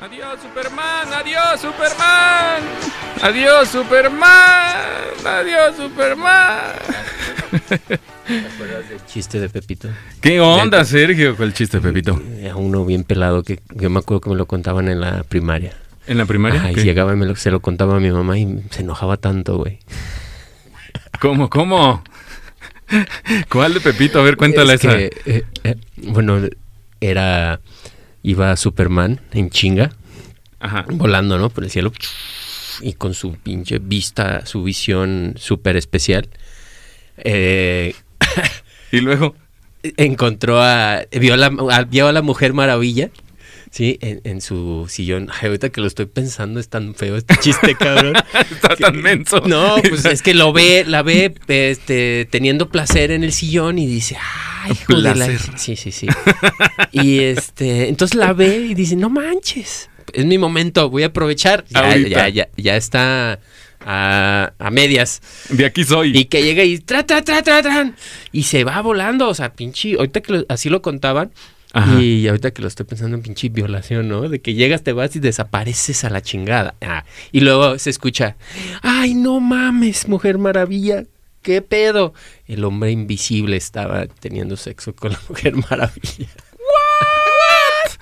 Adiós, Superman. Adiós, Superman. Adiós, Superman. Adiós, Superman. ¿Te acuerdas del chiste de Pepito? ¿Qué onda, Sergio, con el chiste, Pepito? Era uno bien pelado que yo me acuerdo que me lo contaban en la primaria. ¿En la primaria? Ajá, y llegaba y me lo, se lo contaba a mi mamá y se enojaba tanto, güey. ¿Cómo, cómo? ¿Cuál de Pepito? A ver, cuéntala Es esa. que, eh, eh, bueno, era. Iba Superman en chinga, Ajá. volando, ¿no? Por el cielo. Y con su pinche vista, su visión súper especial. eh, Y luego. encontró a. Vio a la, a- vio a la Mujer Maravilla. Sí, en, en su sillón. Ay, ahorita que lo estoy pensando es tan feo este chiste, cabrón. Está tan menso. No, pues es que lo ve, la ve este, teniendo placer en el sillón y dice, ay, hijo de la... Sí, sí, sí. Y este, entonces la ve y dice, no manches, es mi momento, voy a aprovechar. Ya, Ahorita. ya, ya, ya está a, a medias. De aquí soy. Y que llega y tra, tra, tra, tra, tran, y se va volando, o sea, pinche, ahorita que lo- así lo contaban. Ajá. Y ahorita que lo estoy pensando en pinche violación, ¿no? De que llegas, te vas y desapareces a la chingada. Ah, y luego se escucha, ay, no mames, mujer maravilla, ¿qué pedo? El hombre invisible estaba teniendo sexo con la mujer maravilla. ¿What?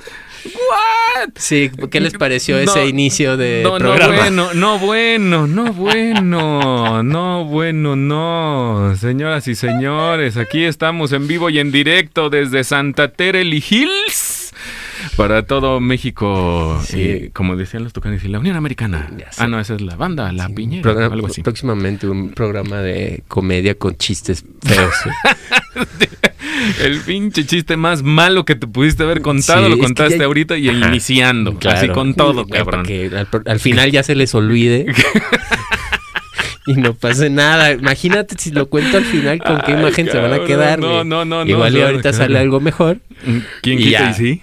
Sí, ¿qué les pareció No, ese inicio de no, programa? No, bueno, no, bueno, no, bueno, no, bueno, no. Señoras y señores, aquí estamos en vivo y en directo desde Santa Teresa Hills para todo México. Sí. Y, como decían los tocanes, y la Unión Americana. Ah, no, esa es la banda, la piñera, Programa- algo así. Próximamente un programa de comedia con chistes feos. ¿eh? El pinche chiste más malo que te pudiste haber contado Sí, lo contaste ya- ahorita y Ajá. iniciando. Así Claro. con todo, cabrón. para que al, al final ya se les olvide. y no pase nada. Imagínate si lo cuento al final, con qué imagen se van a quedar. no, no, no, no, Igual se y ahorita sale algo mejor. ¿Quién Y quita ya. y sí?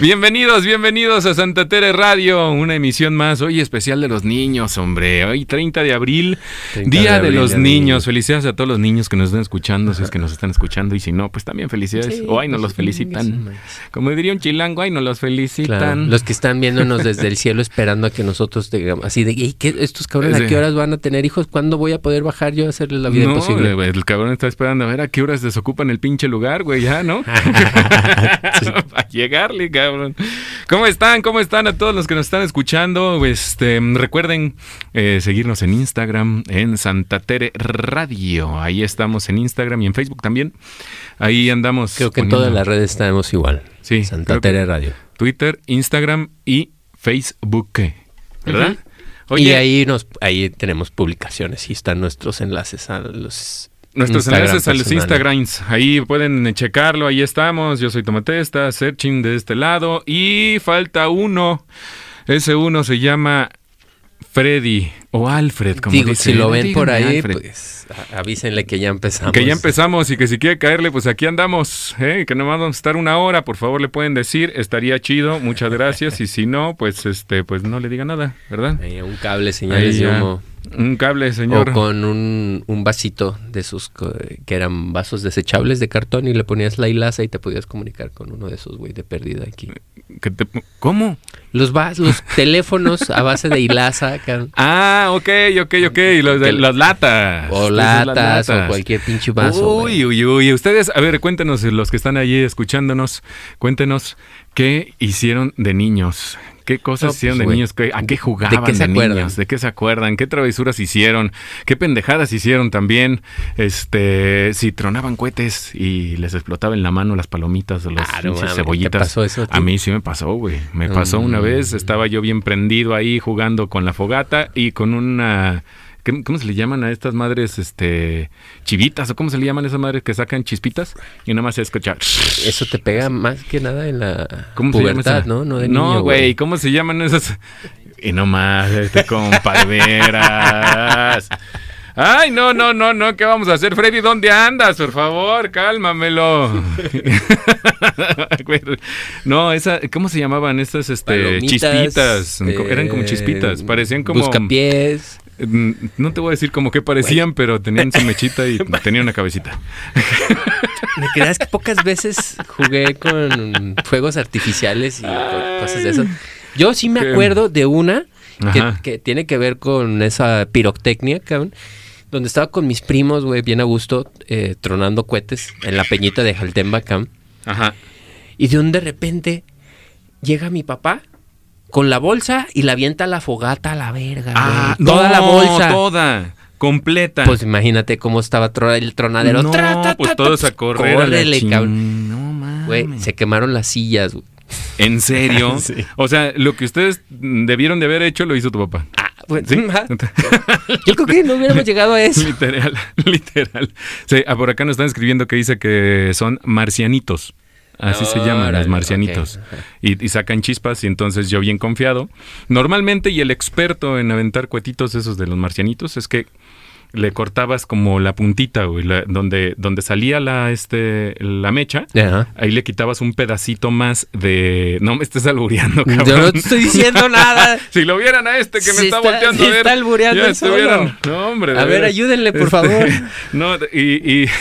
Bienvenidos, bienvenidos a Santa Tere Radio, una emisión más, hoy especial de los niños, hombre, hoy 30 de abril, 30 Día de los niños, Niño. felicidades a todos los niños que nos están escuchando, si es que nos están escuchando, y si no, pues también felicidades, Sí, o ay, nos los felicitan, como diría un chilango, ay, nos los felicitan. Claro, los que están viéndonos desde el cielo esperando a que nosotros digamos así de, "Ey, ¿qué- estos cabrones Sí. a qué horas van a tener hijos? ¿Cuándo voy a poder bajar yo a hacerles la vida no, imposible? güey, el cabrón está esperando a ver a qué horas desocupan el pinche lugar, güey, ya, ¿no? a llegarle, cabrón. ¿Cómo están? ¿Cómo están a todos los que nos están escuchando? Este, recuerden eh, seguirnos en Instagram, en Santa Tere Radio. Ahí estamos en Instagram y en Facebook también. Ahí andamos. Creo que en todas las redes estamos igual. Sí, Santa Tere Radio. Twitter, Instagram y Facebook. ¿Verdad? y ahí nos ahí tenemos publicaciones y están nuestros enlaces a los Nuestros Instagram enlaces a los. Instagrams, ahí pueden checarlo, ahí estamos. Yo soy Tomatesta, Searching de este lado. Y falta uno. Ese uno se llama Freddy o Alfred, como Digo, dice. si lo ven por ahí, pues avísenle que ya empezamos. Que ya empezamos y que si quiere caerle, pues aquí andamos, ¿eh? que nomás vamos a estar una hora, por favor le pueden decir, estaría chido, muchas gracias, y si no, pues este, pues no le diga nada, ¿verdad? Ahí, un cable, señales Ahí de humo. Un cable, señor. O con un, un vasito de esos co- que eran vasos desechables de cartón y le ponías la hilaza y te podías comunicar con uno de esos, güey, de perdida aquí. Te- ¿Cómo? Los, vas, los teléfonos a base de hilaza, cabrón, Ah, ok, ok, ok. Los de, las latas. o las latas, o latas. cualquier pinche vaso. Uy, uy, uy. Ustedes, a ver, cuéntenos, los que están allí escuchándonos, cuéntenos qué hicieron de niños. ¿Qué cosas No, pues, hicieron de niños? ¿Qué- ¿A qué ¿de jugaban qué de, se acuerdan? niños? ¿De qué se acuerdan? ¿Qué travesuras hicieron? ¿Qué pendejadas hicieron también? Este, si tronaban cohetes y les explotaba en la mano las palomitas o las Ah, no pinches mames, cebollitas. ¿te pasó eso a mí sí me pasó, güey. Me pasó una vez, estaba yo bien prendido ahí jugando con la fogata y con una ¿qué- ¿Cómo se le llaman a estas madres, este, chivitas o cómo se le llaman a esas madres que sacan chispitas? Y nada más se escucha. Eso te pega más que nada en la ¿Cómo se llama pubertad? ¿no? No, de niño, güey, ¿cómo se llaman esas? Y no más, este, compadreras. Ay, no, no, no, no, ¿qué vamos a hacer? Freddy, ¿dónde andas? Por favor, cálmamelo. no, esa, ¿cómo se llamaban estas, este, Palomitas, chispitas? Eran como eh, chispitas, parecían como... Buscapiés. Mm, No te voy a decir como que parecían, pero tenían su mechita y tenían una cabecita. Me creas que pocas veces jugué con fuegos artificiales y co- cosas de esas. Yo sí me acuerdo de una que, tiene que ver con esa pirotecnia, cabrón. Donde estaba con mis primos, güey, bien a gusto, eh, tronando cohetes en la peñita de Jaltemba, cabrón. Ajá. Y de un de repente llega mi papá con la bolsa y la avienta la fogata a la verga. Ah, Toda la bolsa. Toda. Completa. Pues imagínate cómo estaba el tronadero. no, Tra, ta, pues ta, todos ta, a correr. córrele, cabrón. No mames. Güey, se quemaron las sillas, güey. ¿En serio? Sí. O sea, lo que ustedes debieron de haber hecho lo hizo tu papá. Ah, bueno, ¿Sí? ajá. Yo creo que no hubiéramos llegado a eso. literal, literal. Sí, ah, por acá nos están escribiendo que dice que son marcianitos. Así se llaman, los marcianitos. Y, y sacan chispas y entonces yo bien confiado. Normalmente y el experto en aventar cuetitos esos de los marcianitos es que le cortabas como la puntita, güey, la- donde, donde salía la, este, la mecha. Ajá. Ahí le quitabas un pedacito más de... No me estés albureando, cabrón. Yo no te estoy diciendo nada. si lo vieran a este que me está, está- volteando se a ver. está albureando ya solo. No, hombre. A ver, ayúdenle, por Este, favor. No, y... y-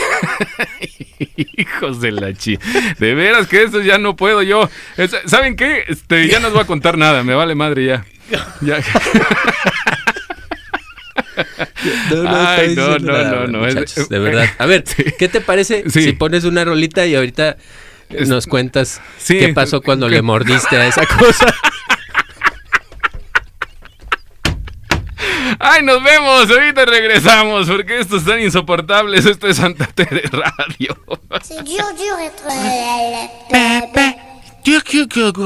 Hijos de la chi. De veras que eso ya no puedo yo. Es- ¿Saben qué? Este, ya no os voy a contar nada. Me vale madre ya. Ya. No, Ay, no, no, nada, no, no, es- de verdad. A ver. ¿qué te parece Sí. si pones una rolita y ahorita nos cuentas Sí. qué pasó cuando le mordiste a esa cosa? Ay, nos vemos. Ahorita regresamos porque esto es tan insoportable. Esto es Santa Tere Radio. C'est dur, dur être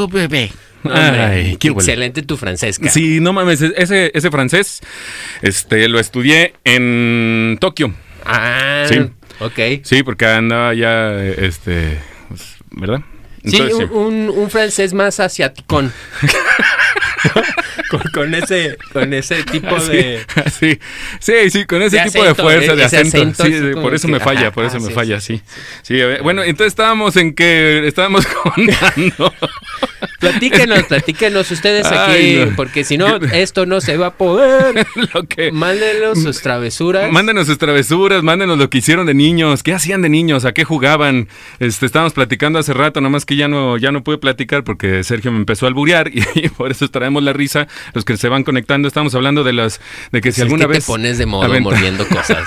bébé. Hombre, Ay, qué huele. excelente tu francés, cara. Sí, no mames, ese, ese francés, este, lo estudié en Tokio. Ah, Sí. ok. Sí, porque andaba ya, este, pues, ¿verdad? Sí, Entonces, un, un- un francés más asiaticón. con, con ese, con ese tipo de... sí, sí, sí, con ese De tipo de fuerza, de acento. acento sí, así sí, como por eso que- me falla, ajá, por eso me falla, sí, sí. Bueno, entonces estábamos en que estábamos contando. Platíquenos, platíquenos ustedes aquí, no. porque si no, esto no se va a poder. lo que Mándenos sus travesuras. Mándenos sus travesuras, mándenos lo que hicieron de niños, qué hacían de niños, a qué jugaban. Este, estábamos platicando hace rato, nomás que ya no, ya no pude platicar porque Sergio me empezó a alburear y, y por eso traemos la risa. Los que se van conectando, estamos hablando de las, de que si Es alguna que vez te pones de modo mordiendo cosas.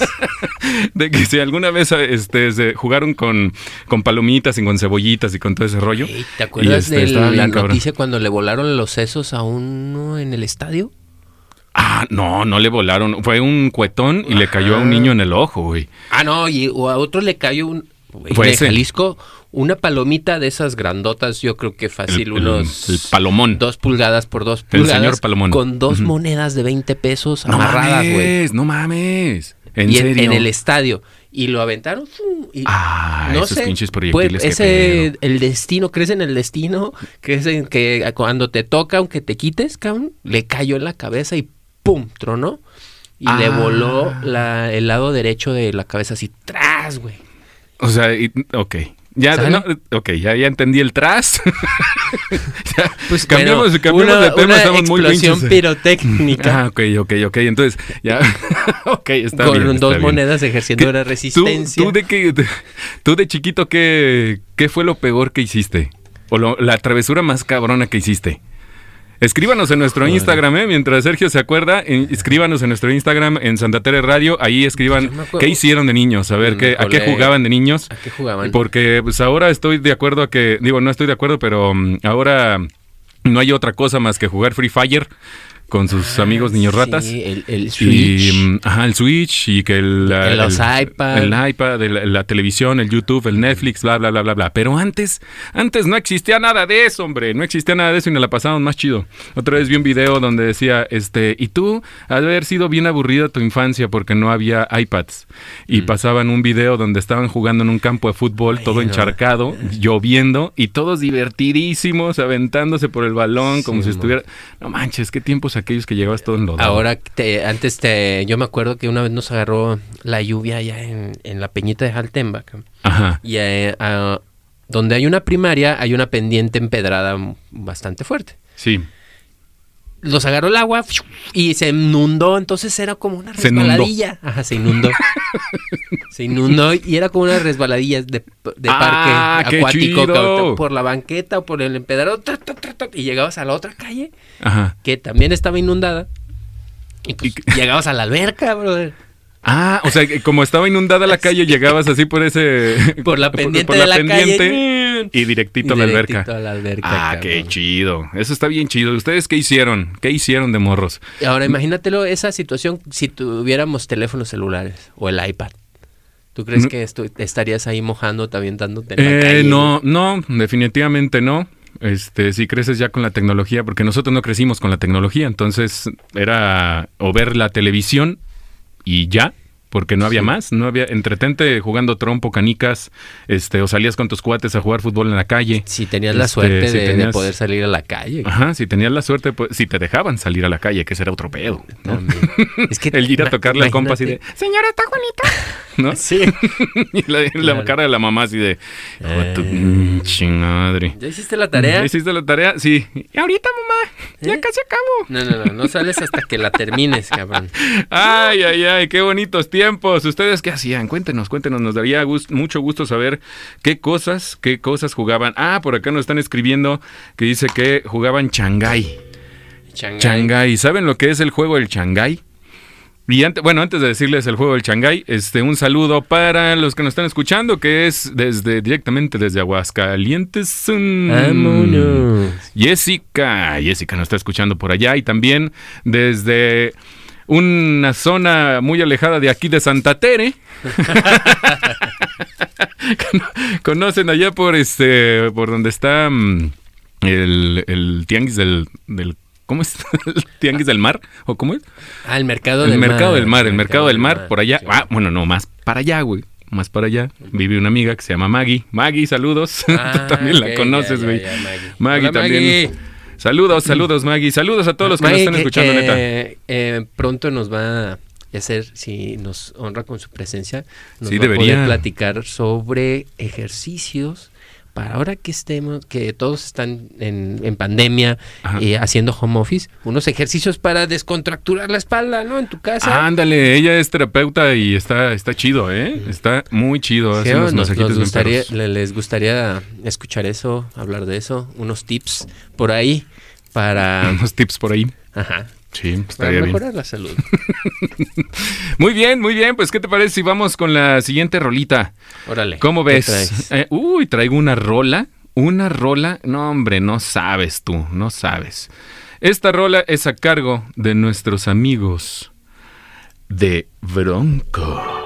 de que si alguna vez este, se jugaron con, con palomitas y con cebollitas y con todo ese rollo. ¿Te acuerdas este, de la cabrón. noticia cuando le volaron los sesos a uno en el estadio? Ah, no, no le volaron. Fue un cuetón y le cayó a un niño en el ojo, güey. Ah, no, y o a otro le cayó un... güey, Fue de ese. Jalisco, una palomita de esas grandotas, yo creo que fácil, El- el- unos... el palomón. Dos pulgadas por dos El pulgadas. señor palomón. Con dos monedas de 20 pesos No amarradas, güey. mames, no mames. ¿En y en, serio? en el estadio. Y lo aventaron. Ah, esos pinches pues, proyectiles, qué ese, el destino, crees en el destino, crees en que cuando te toca, aunque te quites, cabrón, le cayó en la cabeza y ¡pum! tronó. Y le Ah. voló la- el lado derecho de la cabeza así, ¡tras, güey! O sea, y- ok. Ya, no, ok, ya, ya entendí el tras. Ya, Pues cambiamos, bueno, cambiamos una, de tema, una estamos muy explosión pirotécnica Ah, ok, ok, ok. Entonces, ya. ok, está con bien. está dos bien. monedas ejerciendo ¿Qué- una ¿Tú, resistencia. tú de qué, tú de chiquito, ¿qué, ¿qué fue lo peor que hiciste? O lo- la travesura más cabrona que hiciste. Escríbanos en nuestro Instagram, ¿eh? mientras Sergio se acuerda, en- escríbanos en nuestro Instagram en Santa Tere Radio, ahí escriban qué hicieron de niños, a ver qué, a qué jugaban de niños. ¿A qué jugaban? Porque pues ahora estoy de acuerdo a que, digo, no estoy de acuerdo, pero mm, ahora no hay otra cosa más que jugar Free Fire con sus amigos niños ratas. Ah, Sí, el, el Y, Switch. mm, ajá, el Switch y que el, los el- iPad. el iPad, la, televisión, el YouTube, el Netflix, bla, bla, bla, bla, bla. Pero antes, antes no existía nada de eso, hombre. No existía nada de eso y nos la pasamos más chido. Otra vez vi un video donde decía, este, y tú, has de haber sido bien aburrida tu infancia porque no había iPads. Y pasaban un video donde estaban jugando en un campo de fútbol, todo no. encharcado, lloviendo, y todos divertidísimos, aventándose por el balón, como Sí, si estuviera. No manches, qué tiempos aquellos que llegabas todo enlodado. Ahora, te- antes te, yo me acuerdo que una vez nos agarró la lluvia allá en, en la peñita de Jaltemba. Ajá. Y eh, donde hay una primaria, hay una pendiente empedrada bastante fuerte. Sí. Los agarró el agua y se inundó, entonces era como una Se resbaladilla. Ajá, se inundó. se inundó y era como una resbaladilla de, de Ah, parque acuático que- por la banqueta o por el empedrado y llegabas a la otra calle Ajá. que también estaba inundada. Y pues Y- llegabas a la alberca, brother. Ah, o sea, como estaba inundada la calle, llegabas así por ese... Por la pendiente por de la la pendiente calle. Y directito a la alberca. a la alberca, Ah, cabrón. qué chido. Eso está bien chido. ¿Ustedes qué hicieron? ¿Qué hicieron de morros? Y Ahora imagínatelo esa situación si tuviéramos teléfonos celulares o el iPad. ¿Tú crees No. que estu- estarías ahí mojándote, avientándote en la Eh, calle? no, no, definitivamente no. Este, si creces ya con la tecnología, porque nosotros no crecimos con la tecnología, entonces era o ver la televisión y ya, porque no había Sí. más, no había entretente jugando trompo, canicas, este, o salías con tus cuates a jugar fútbol en la calle. Si tenías la Este, suerte si de, poder salir a la calle. Ajá, si tenías la suerte, pues, si te dejaban salir a la calle, que ese era otro pedo. Es que El ir a tocarle al compa así de, señora, está Juanita, ¿no? Sí. y la, la Claro. cara de la mamá así de, "Hijo de tu Eh. chingadre. ¿Ya hiciste la tarea? ¿Hiciste la tarea? Sí. Y ahorita, mamá, ya ¿Eh? casi acabo. No, no, no, no sales hasta que la termines, cabrón. Ay, ay, ay, qué bonitos tiempos. ¿Ustedes qué hacían? Cuéntenos, cuéntenos. Nos daría mucho gusto saber qué cosas, qué cosas jugaban. Ah, por acá nos están escribiendo que dice que jugaban. Shanghái. Shanghái. ¿Saben lo que es el juego del Shanghái? Y antes, bueno, antes de decirles el juego del Shanghái, este, un saludo para los que nos están escuchando, que es desde directamente desde Aguascalientes. Mm. Vámonos. Jessica, Jessica nos está escuchando por allá y también desde una zona muy alejada de aquí de Santa Tere. Conocen allá por este, por donde está mm, el, el tianguis del, del ¿cómo es? ¿El tianguis del mar o cómo es? Ah, el mercado El del mar. mercado del mar, el mercado del mar, por allá. Sí. Ah, bueno, no, más para allá, güey. Más para allá. Vive una amiga que se llama Maggie. Maggie, saludos. Ah, Tú también la conoces, güey. Maggie. Maggie Hola, también. Maggie. Saludos, saludos, Maggie. Saludos a todos los que Maggie, nos están escuchando, que, neta. eh, pronto nos va a hacer, si nos honra con su presencia, nos Sí, va a poder platicar sobre ejercicios para ahora que estemos, que todos están en, en pandemia eh, haciendo home office, unos ejercicios para descontracturar la espalda, ¿no? En tu casa. Ándale, ella es terapeuta y está, está chido, ¿eh? Está muy chido. Hace unos nos, nos gustaría, les gustaría escuchar eso, hablar de eso, unos tips por ahí para, Unos tips por ahí. ajá, Sí, para bien. mejorar la salud. Muy bien, muy bien. Pues, ¿qué te parece si vamos con la siguiente rolita? Órale. ¿Cómo ¿qué ves? Eh, uy, traigo una rola. Una rola. No, hombre, no sabes tú, no sabes. Esta rola es a cargo de nuestros amigos de Bronco.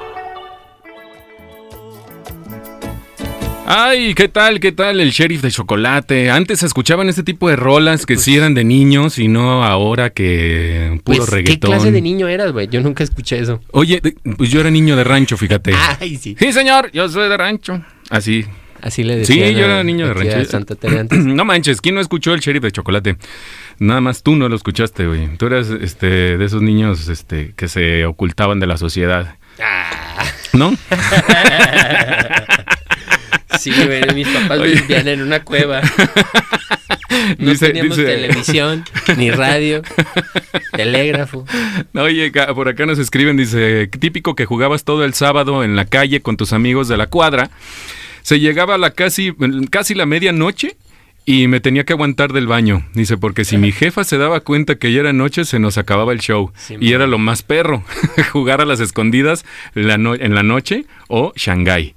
Ay, ¿qué tal? ¿Qué tal el sheriff de chocolate? Antes escuchaban este tipo de rolas que sí eran de niños y no ahora que puro Pues, reggaetón. ¿Qué clase de niño eras, güey? Yo nunca escuché eso. Oye, pues yo era niño de rancho, fíjate. Ay, sí. Sí, señor, yo soy de rancho. Así. Así le Sí, decían. yo era niño de rancho. Santa antes. No manches, ¿quién no escuchó el sheriff de chocolate? Nada más tú no lo escuchaste, güey. Tú eras este, de esos niños este, que se ocultaban de la sociedad. Ah. ¿No? Sí, mis papás Oye. vivían en una cueva. No Dice- teníamos dice- televisión, ni radio, telégrafo. Oye, por acá nos escriben, dice, típico que jugabas todo el sábado en la calle con tus amigos de la cuadra. Se llegaba a la casi, casi la medianoche y me tenía que aguantar del baño. Dice, porque si mi jefa se daba cuenta que ya era noche, se nos acababa el show. Sí, y man. era lo más perro, jugar a las escondidas la no- en la noche o Shanghái.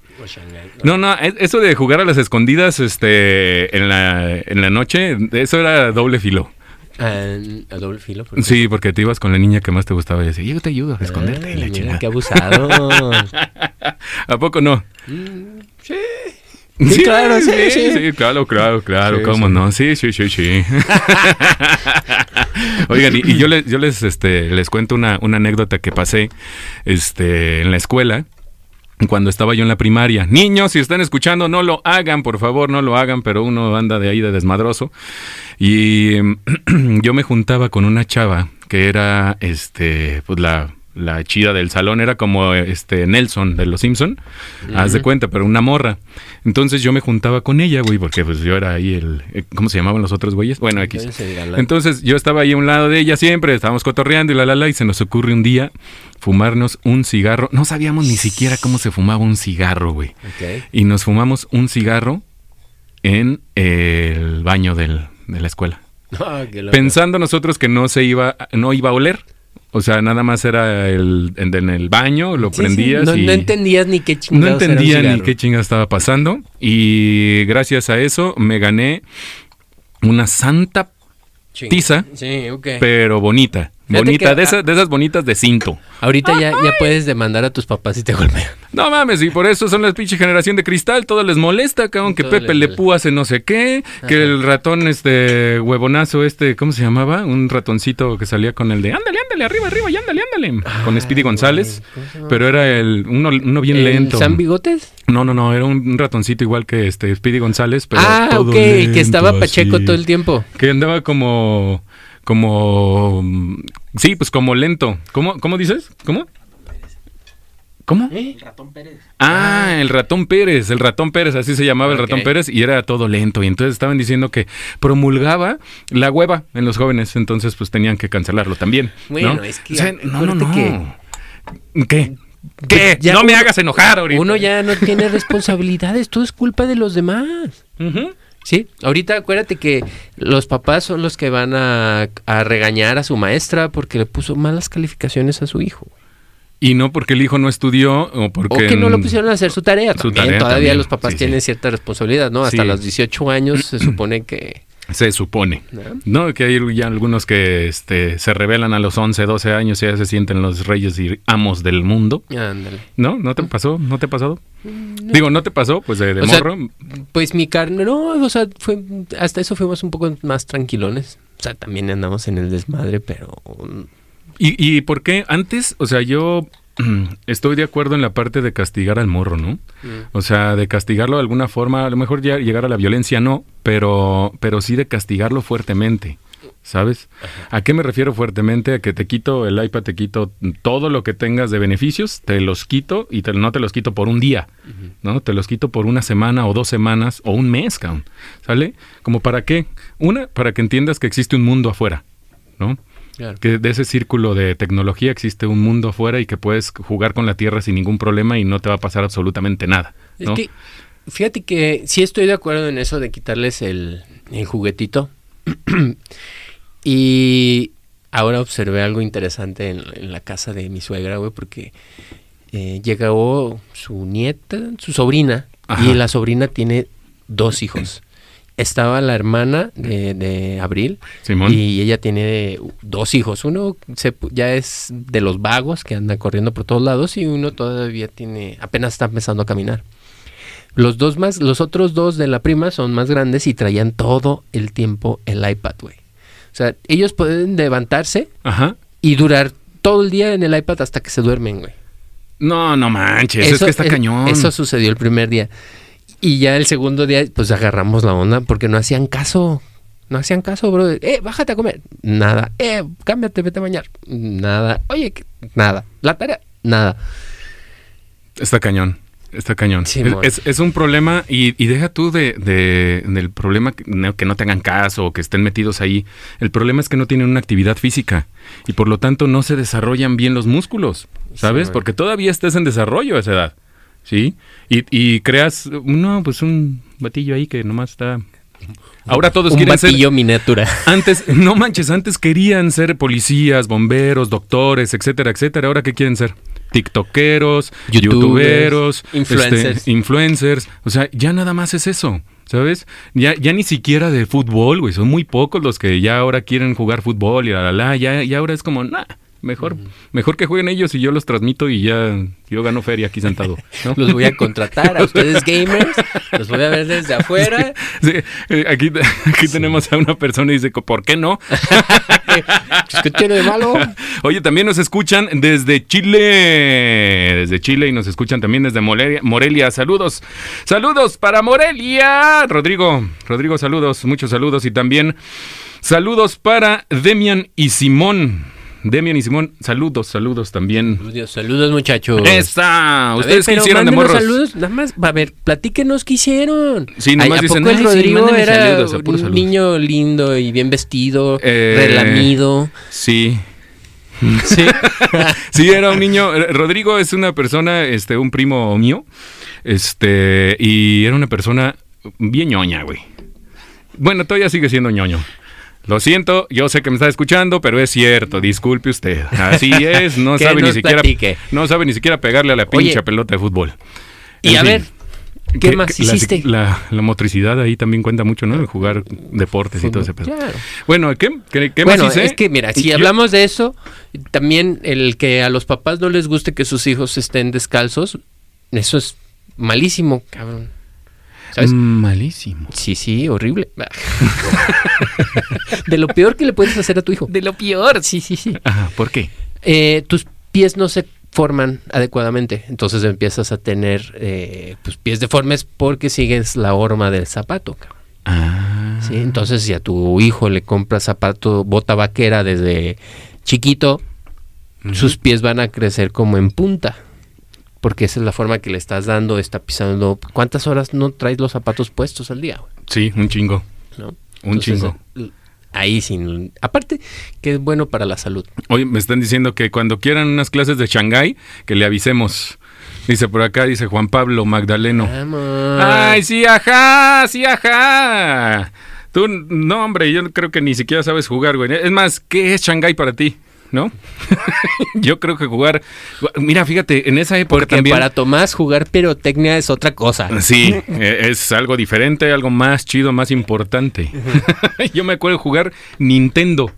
No, no, es- eso de jugar a las escondidas este, en, la, en la noche, eso era doble filo. Ah, a doble filo. Sí, porque te ibas con la niña que más te gustaba y decía, yo te ayudo a esconderte. y Ay, la mira, chingada. qué abusado. ¿A poco no? sí. Sí, claro, sí, sí. claro, claro, claro, Sí, cómo sí. no, sí, sí, sí, sí. Oigan, y, y yo les, yo les, este, les cuento una, una anécdota que pasé, este, en la escuela, cuando estaba yo en la primaria. Niños, si están escuchando, no lo hagan, por favor, no lo hagan, pero uno anda de ahí de desmadroso. Y yo me juntaba con una chava que era, este, pues la, la chida del salón, era como este Nelson de los Simpson, haz de cuenta, pero una morra. Entonces yo me juntaba con ella, güey, porque pues yo era ahí el, eh, ¿cómo se llamaban los otros güeyes? Bueno, X. Entonces, yo estaba ahí a un lado de ella siempre, estábamos cotorreando y la la la, y se nos ocurre un día fumarnos un cigarro. No sabíamos ni siquiera cómo se fumaba un cigarro, güey. Y nos fumamos un cigarro en el baño del- de la escuela. Ah. Pensando nosotros que no se iba, no iba a oler. O sea, nada más era el, en, en el baño, lo Sí, sí, prendías No, y no entendías ni qué no chingados era un entendía ni qué chinga estaba pasando. Y gracias a eso me gané una santa tiza, Sí, ok. pero bonita. Bonita, que- de, esas, de esas bonitas de cinto. Ahorita ya, ya puedes demandar a tus papás si te golpean. No mames, y por eso son la pinche generación de cristal, todo les molesta, cabrón, que Todo Pepe Le molesta. Pú hace no sé qué, que el ratón este huevonazo este, ¿cómo se llamaba? Un ratoncito que salía con el de ándale, ándale, arriba, arriba, y ándale, ándale, con Speedy González, pero era el uno, uno bien ¿El lento. ¿San Bigotes? No, no, no, era un, ratoncito igual que este Speedy González, pero ah, todo ok, que lento, estaba Pacheco así. todo el tiempo. Que andaba como como sí, pues como lento. ¿Cómo cómo dices? ¿Cómo? ¿Cómo? Ah, el ratón Pérez, el ratón Pérez, así se llamaba el ratón Pérez y era todo lento. Y entonces estaban diciendo que promulgaba la hueva en los jóvenes, entonces pues tenían que cancelarlo también. Bueno, ¿no? es que O sea, no, no, no. ¿Qué? ¿Qué? ya no me hagas enojar ahorita. Uno ya no tiene responsabilidades, todo es culpa de los demás. Ujú. Sí, ahorita acuérdate que los papás son los que van a, a regañar a su maestra porque le puso malas calificaciones a su hijo. Y no porque el hijo no estudió o porque... O que no lo pusieron a hacer su tarea. Su también. tarea Todavía también, los papás sí, tienen sí. cierta responsabilidad, ¿no? Hasta Sí. los 18 años se supone que... Se supone. ¿no? No, que hay ya algunos que este, se revelan a los 11, 12 años y ya se sienten los reyes y amos del mundo. Ándale. ¿No? ¿No te pasó? ¿No te ha pasado? Digo, ¿no te pasó? Pues de, de sea, morro. Pues mi carne, no, o sea, fue, hasta eso fuimos un poco más tranquilones. O sea, también andamos en el desmadre, pero... ¿Y, ¿Y por qué? Antes, o sea, yo estoy de acuerdo en la parte de castigar al morro, ¿no? O sea, de castigarlo de alguna forma, a lo mejor ya llegar a la violencia no, pero, pero sí de castigarlo fuertemente. ¿Sabes? ¿A qué me refiero fuertemente? A que te quito el iPad, te quito todo lo que tengas de beneficios, te los quito y te- no te los quito por un día, ¿no? Te los quito por una semana o dos semanas o un mes, cabrón. ¿Sale? ¿Como para qué? Una, para que entiendas que existe un mundo afuera, ¿no? Claro. que de ese círculo de tecnología existe un mundo afuera y que puedes jugar con la Tierra sin ningún problema y no te va a pasar absolutamente nada. Es que, fíjate que sí estoy de acuerdo en eso de quitarles el, el juguetito. y ahora observé algo interesante en, en la casa de mi suegra, güey, porque eh, llegó su nieta, su sobrina, Ajá. y la sobrina tiene dos hijos. Estaba la hermana de, de Abril Simón. y ella tiene dos hijos. Uno se ya es de los vagos que anda corriendo por todos lados y uno todavía tiene, apenas está empezando a caminar. Los dos más, los otros dos de la prima son más grandes y traían todo el tiempo el iPad, güey. O sea, ellos pueden levantarse Ajá. y durar todo el día en el iPad hasta que se duermen, güey. No, no manches, es que está es- cañón. Eso sucedió el primer día. Y ya el segundo día, pues agarramos la onda porque no hacían caso. No hacían caso, bro. Eh, bájate a comer. Nada. Eh, cámbiate, vete a bañar. Nada. Oye, nada. La tarea, nada. Está cañón. Está cañón. Sí, es, es- es un problema y, y deja tú de, de- del problema que no, que no te hagan caso o que estén metidos ahí. El problema es que no tienen una actividad física y por lo tanto no se desarrollan bien los músculos, ¿sabes? Porque todavía estás en desarrollo a esa edad, ¿sí? Y, y creas, no, pues un batillo ahí que nomás está... Ahora todos Un quieren ser... batillo miniatura. Antes, no manches, antes querían ser policías, bomberos, doctores, etcétera, etcétera. Ahora qué quieren ser? TikTokeros, youtuberos, influencers. este, influencers. O sea, ya nada más es eso, ¿sabes? Ya, ya ni siquiera de fútbol, güey. Son muy pocos los que ya ahora quieren jugar fútbol y la la la. Ya, ya ahora es como, nah, mejor, mejor que jueguen ellos y yo los transmito y ya yo gano feria aquí sentado. ¿no? Los voy a contratar a ustedes gamers. Los voy a ver desde afuera. Sí, eh, aquí, aquí tenemos a una persona y dice, ¿por qué no? ¿Qué tiene de malo? Oye, también nos escuchan desde Chile, desde Chile y nos escuchan también desde Morelia. Morelia. Saludos, saludos para Morelia. Rodrigo, Rodrigo, saludos, muchos saludos y también saludos para Demian y Simón. Demian y Simón, saludos, saludos también. Saludos, saludos, muchachos. ¡Esa! A ver, ¿Ustedes qué hicieron de morros? saludos, nada más, a ver, platíquenos qué hicieron. Sí, nomás Ay, ¿a dicen, poco el "Ay, sí, Rodrigo mándenme era saludos", a puros un saludos. niño lindo y bien vestido, Eh, relamido. Sí. Sí. Sí, era un niño. eh, Rodrigo es una persona, este, un primo mío. Este, y era una persona bien ñoña, güey. Bueno, todavía sigue siendo ñoño. Lo siento, yo sé que me está escuchando, pero es cierto, disculpe usted. Así es, no sabe ni siquiera platique. no sabe ni siquiera pegarle a la Oye. pinche pelota de fútbol. Y En a fin. ver, ¿qué más la- hiciste? La, la motricidad ahí también cuenta mucho, ¿no? El jugar deportes y todo ese pedo. Claro. Bueno, ¿qué, qué, qué bueno, más hice? es que mira, si Yo- hablamos de eso, también el que a los papás no les guste que sus hijos estén descalzos, eso es malísimo, cabrón. ¿Sabes? Malísimo. Sí, sí, horrible. de lo peor que le puedes hacer a tu hijo. De lo peor, sí, sí, sí. Ajá, ¿por qué? Eh, tus pies no se forman adecuadamente, entonces empiezas a tener eh, pues, pies deformes porque sigues la horma del zapato. Ah. ¿sí? Entonces, si a tu hijo le compras zapato, bota vaquera desde chiquito, sus pies van a crecer como en punta. Porque esa es la forma que le estás dando, está pisando. ¿Cuántas horas no traes los zapatos puestos al día? Sí, un chingo. ¿No? Un Entonces, chingo. l- Ahí sin. Aparte, que es bueno para la salud. Oye, me están diciendo que cuando quieran unas clases de Shanghái, que le avisemos. Dice por acá, dice Juan Pablo Magdaleno. Vamos. Ay, sí, ajá, sí, ajá. Tú, no, hombre, yo creo que ni siquiera sabes jugar, güey. Es más, ¿qué es Shanghái para ti? ¿No? yo creo que jugar... Mira, fíjate, en esa época Porque también... para Tomás jugar pirotecnia es otra cosa. Sí, eh, es algo diferente, algo más chido, más importante. Yo me acuerdo jugar Nintendo.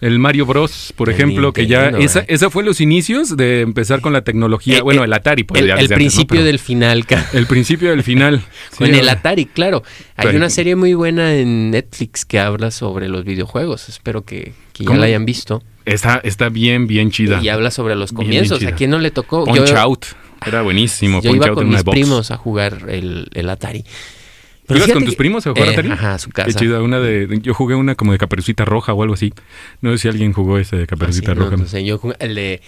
El Mario Bros, por El ejemplo, que ya esa, eh. esa fue los inicios de empezar con la tecnología, Eh, bueno, el Atari, pues el, el principio del final, ca- el principio del final. Con Sí, el ahora- Atari, claro. Hay Pero- una serie muy buena en Netflix que habla sobre los videojuegos. Espero que, que ya la hayan visto. Está, está bien, bien chida. Y habla sobre los Bien, bien comienzos. ¿A quién no le tocó? Punch yo Out. Era buenísimo. yo Punch iba Out con en una mis box. primos a jugar el, el Atari. ¿Ibas fíjate con tus primos a jugar Eh, Atari? Ajá, a su Qué casa. chida. Una de, yo jugué una como de caperucita roja o algo así. No sé si alguien jugó ese de Ah, sí, caperucita no, roja. no sé, yo jugué el de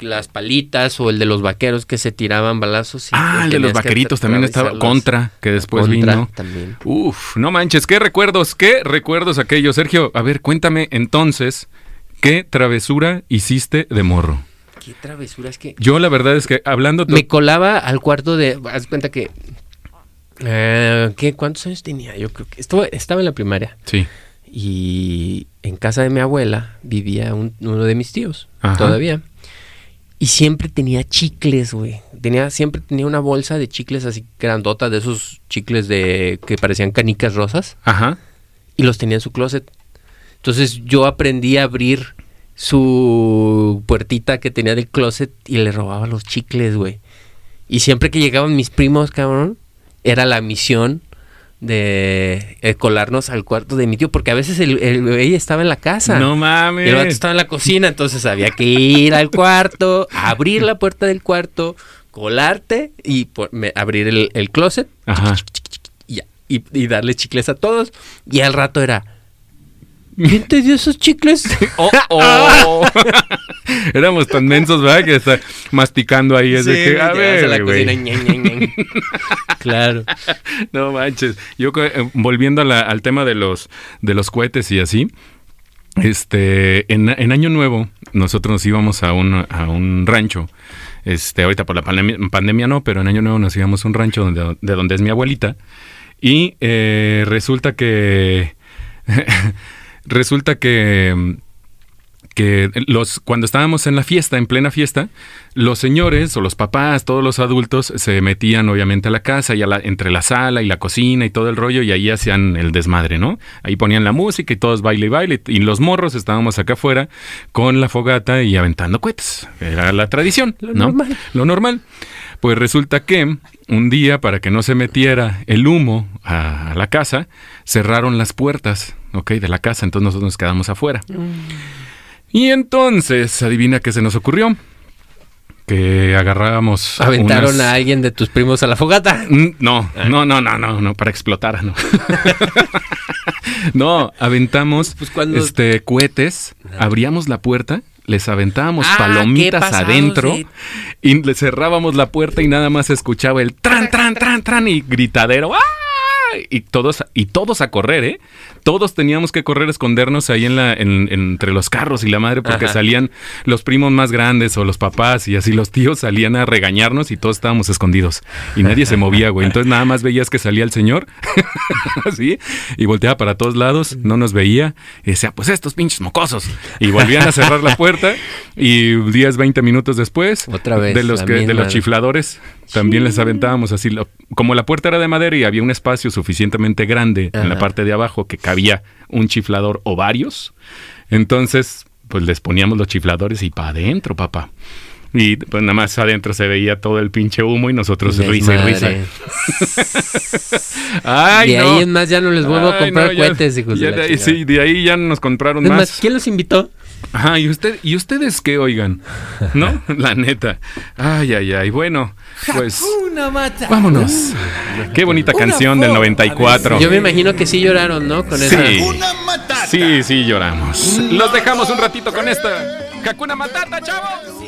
las palitas o el de los vaqueros que se tiraban balazos. y ah, el de los vaqueritos también estaba. Contra, que después Contra vino. también. Uf, no manches, qué recuerdos, qué recuerdos aquellos. Sergio, a ver, cuéntame entonces, ¿qué travesura hiciste de morro? Qué travesura, es que Yo la verdad es que hablando... me colaba al cuarto de. Haz cuenta que. eh, ¿qué, ¿Cuántos años tenía? Yo creo que estaba, estaba en la primaria. Sí. Y en casa de mi abuela vivía un- uno de mis tíos, Ajá. todavía. Y siempre tenía chicles, güey. Tenía, siempre tenía una bolsa de chicles así grandota, de esos chicles de que parecían canicas rosas. Ajá. Y los tenía en su closet. Entonces yo aprendí a abrir su puertita que tenía del closet y le robaba los chicles, güey. Y siempre que llegaban mis primos, cabrón, era la misión de eh, colarnos al cuarto de mi tío, porque a veces el, el estaba en la casa. No Y mames. el vato estaba en la cocina, entonces había que ir al cuarto, abrir la puerta del cuarto, colarte y por- me- abrir el, el closet Ajá. y, y, y darle chicles a todos. Y al rato era, ¿quién te dio esos chicles? Oh, oh. Éramos tan mensos, ¿verdad? Que está masticando ahí. Es de Sí, que, a ver, a la cocina, ñan, ñan, ñan. claro. No manches. Yo eh, volviendo a la- al tema de los de los cohetes y así. Este, en, en Año Nuevo, nosotros nos íbamos a un, a un rancho. Este, ahorita por la pandemia, pandemia no, pero en Año Nuevo nos íbamos a un rancho donde, de donde es mi abuelita. Y eh, resulta que. resulta que que los cuando estábamos en la fiesta, en plena fiesta, los señores o los papás, todos los adultos se metían obviamente a la casa y a la, entre la sala y la cocina y todo el rollo y ahí hacían el desmadre, ¿no? Ahí ponían la música y todos baile y baile y los morros estábamos acá afuera con la fogata y aventando cohetes. Era la tradición, Lo ¿no? normal. Lo normal. Pues resulta que un día, para que no se metiera el humo a, a la casa, cerraron las puertas, ¿ok? De la casa, entonces nosotros nos quedamos afuera. Y entonces, adivina qué se nos ocurrió. Que agarrábamos. Aventaron unas- a alguien de tus primos a la fogata. No, no, no, no, no, no, para explotar, no. no, aventamos Pues cuando- este cohetes, abríamos la puerta les aventábamos Ah, palomitas adentro de- y le cerrábamos la puerta y nada más se escuchaba el tran, tran, tran, tran y gritadero. ¡Ah! Y todos, y todos a correr, ¿eh? Todos teníamos que correr, escondernos ahí en la, en- entre los carros y la madre, porque Ajá. salían los primos más grandes o los papás y así los tíos salían a regañarnos y todos estábamos escondidos. Y nadie se movía, güey. Entonces nada más veías que salía el señor, así, y volteaba para todos lados, no nos veía, y decía, pues estos pinches mocosos. Y volvían a cerrar la puerta, y 10, 20 minutos después, Otra vez, de los, que, de los chifladores, también les aventábamos así. lo- como la puerta era de madera y había un espacio suficientemente grande en la parte de abajo que cabía un chiflador o varios, entonces pues les poníamos los chifladores y para adentro, papá. Y pues nada más adentro se veía todo el pinche humo y nosotros risa y risa. Ay, de no. ahí en más ya no les vuelvo a comprar no, ya- cohetes, hijos ya de la. Sí, de ahí ya nos compraron más. más, ¿quién los invitó? Ajá, ¿y, usted, ¿y ustedes qué oigan? ¿No? La neta. Ay, ay, ay. Bueno, pues vámonos. Qué bonita canción del 94. Yo me imagino que sí lloraron, ¿no? Con Sí. esa. Sí, sí, lloramos. Los dejamos un ratito con esta. Hakuna Matata, chavos.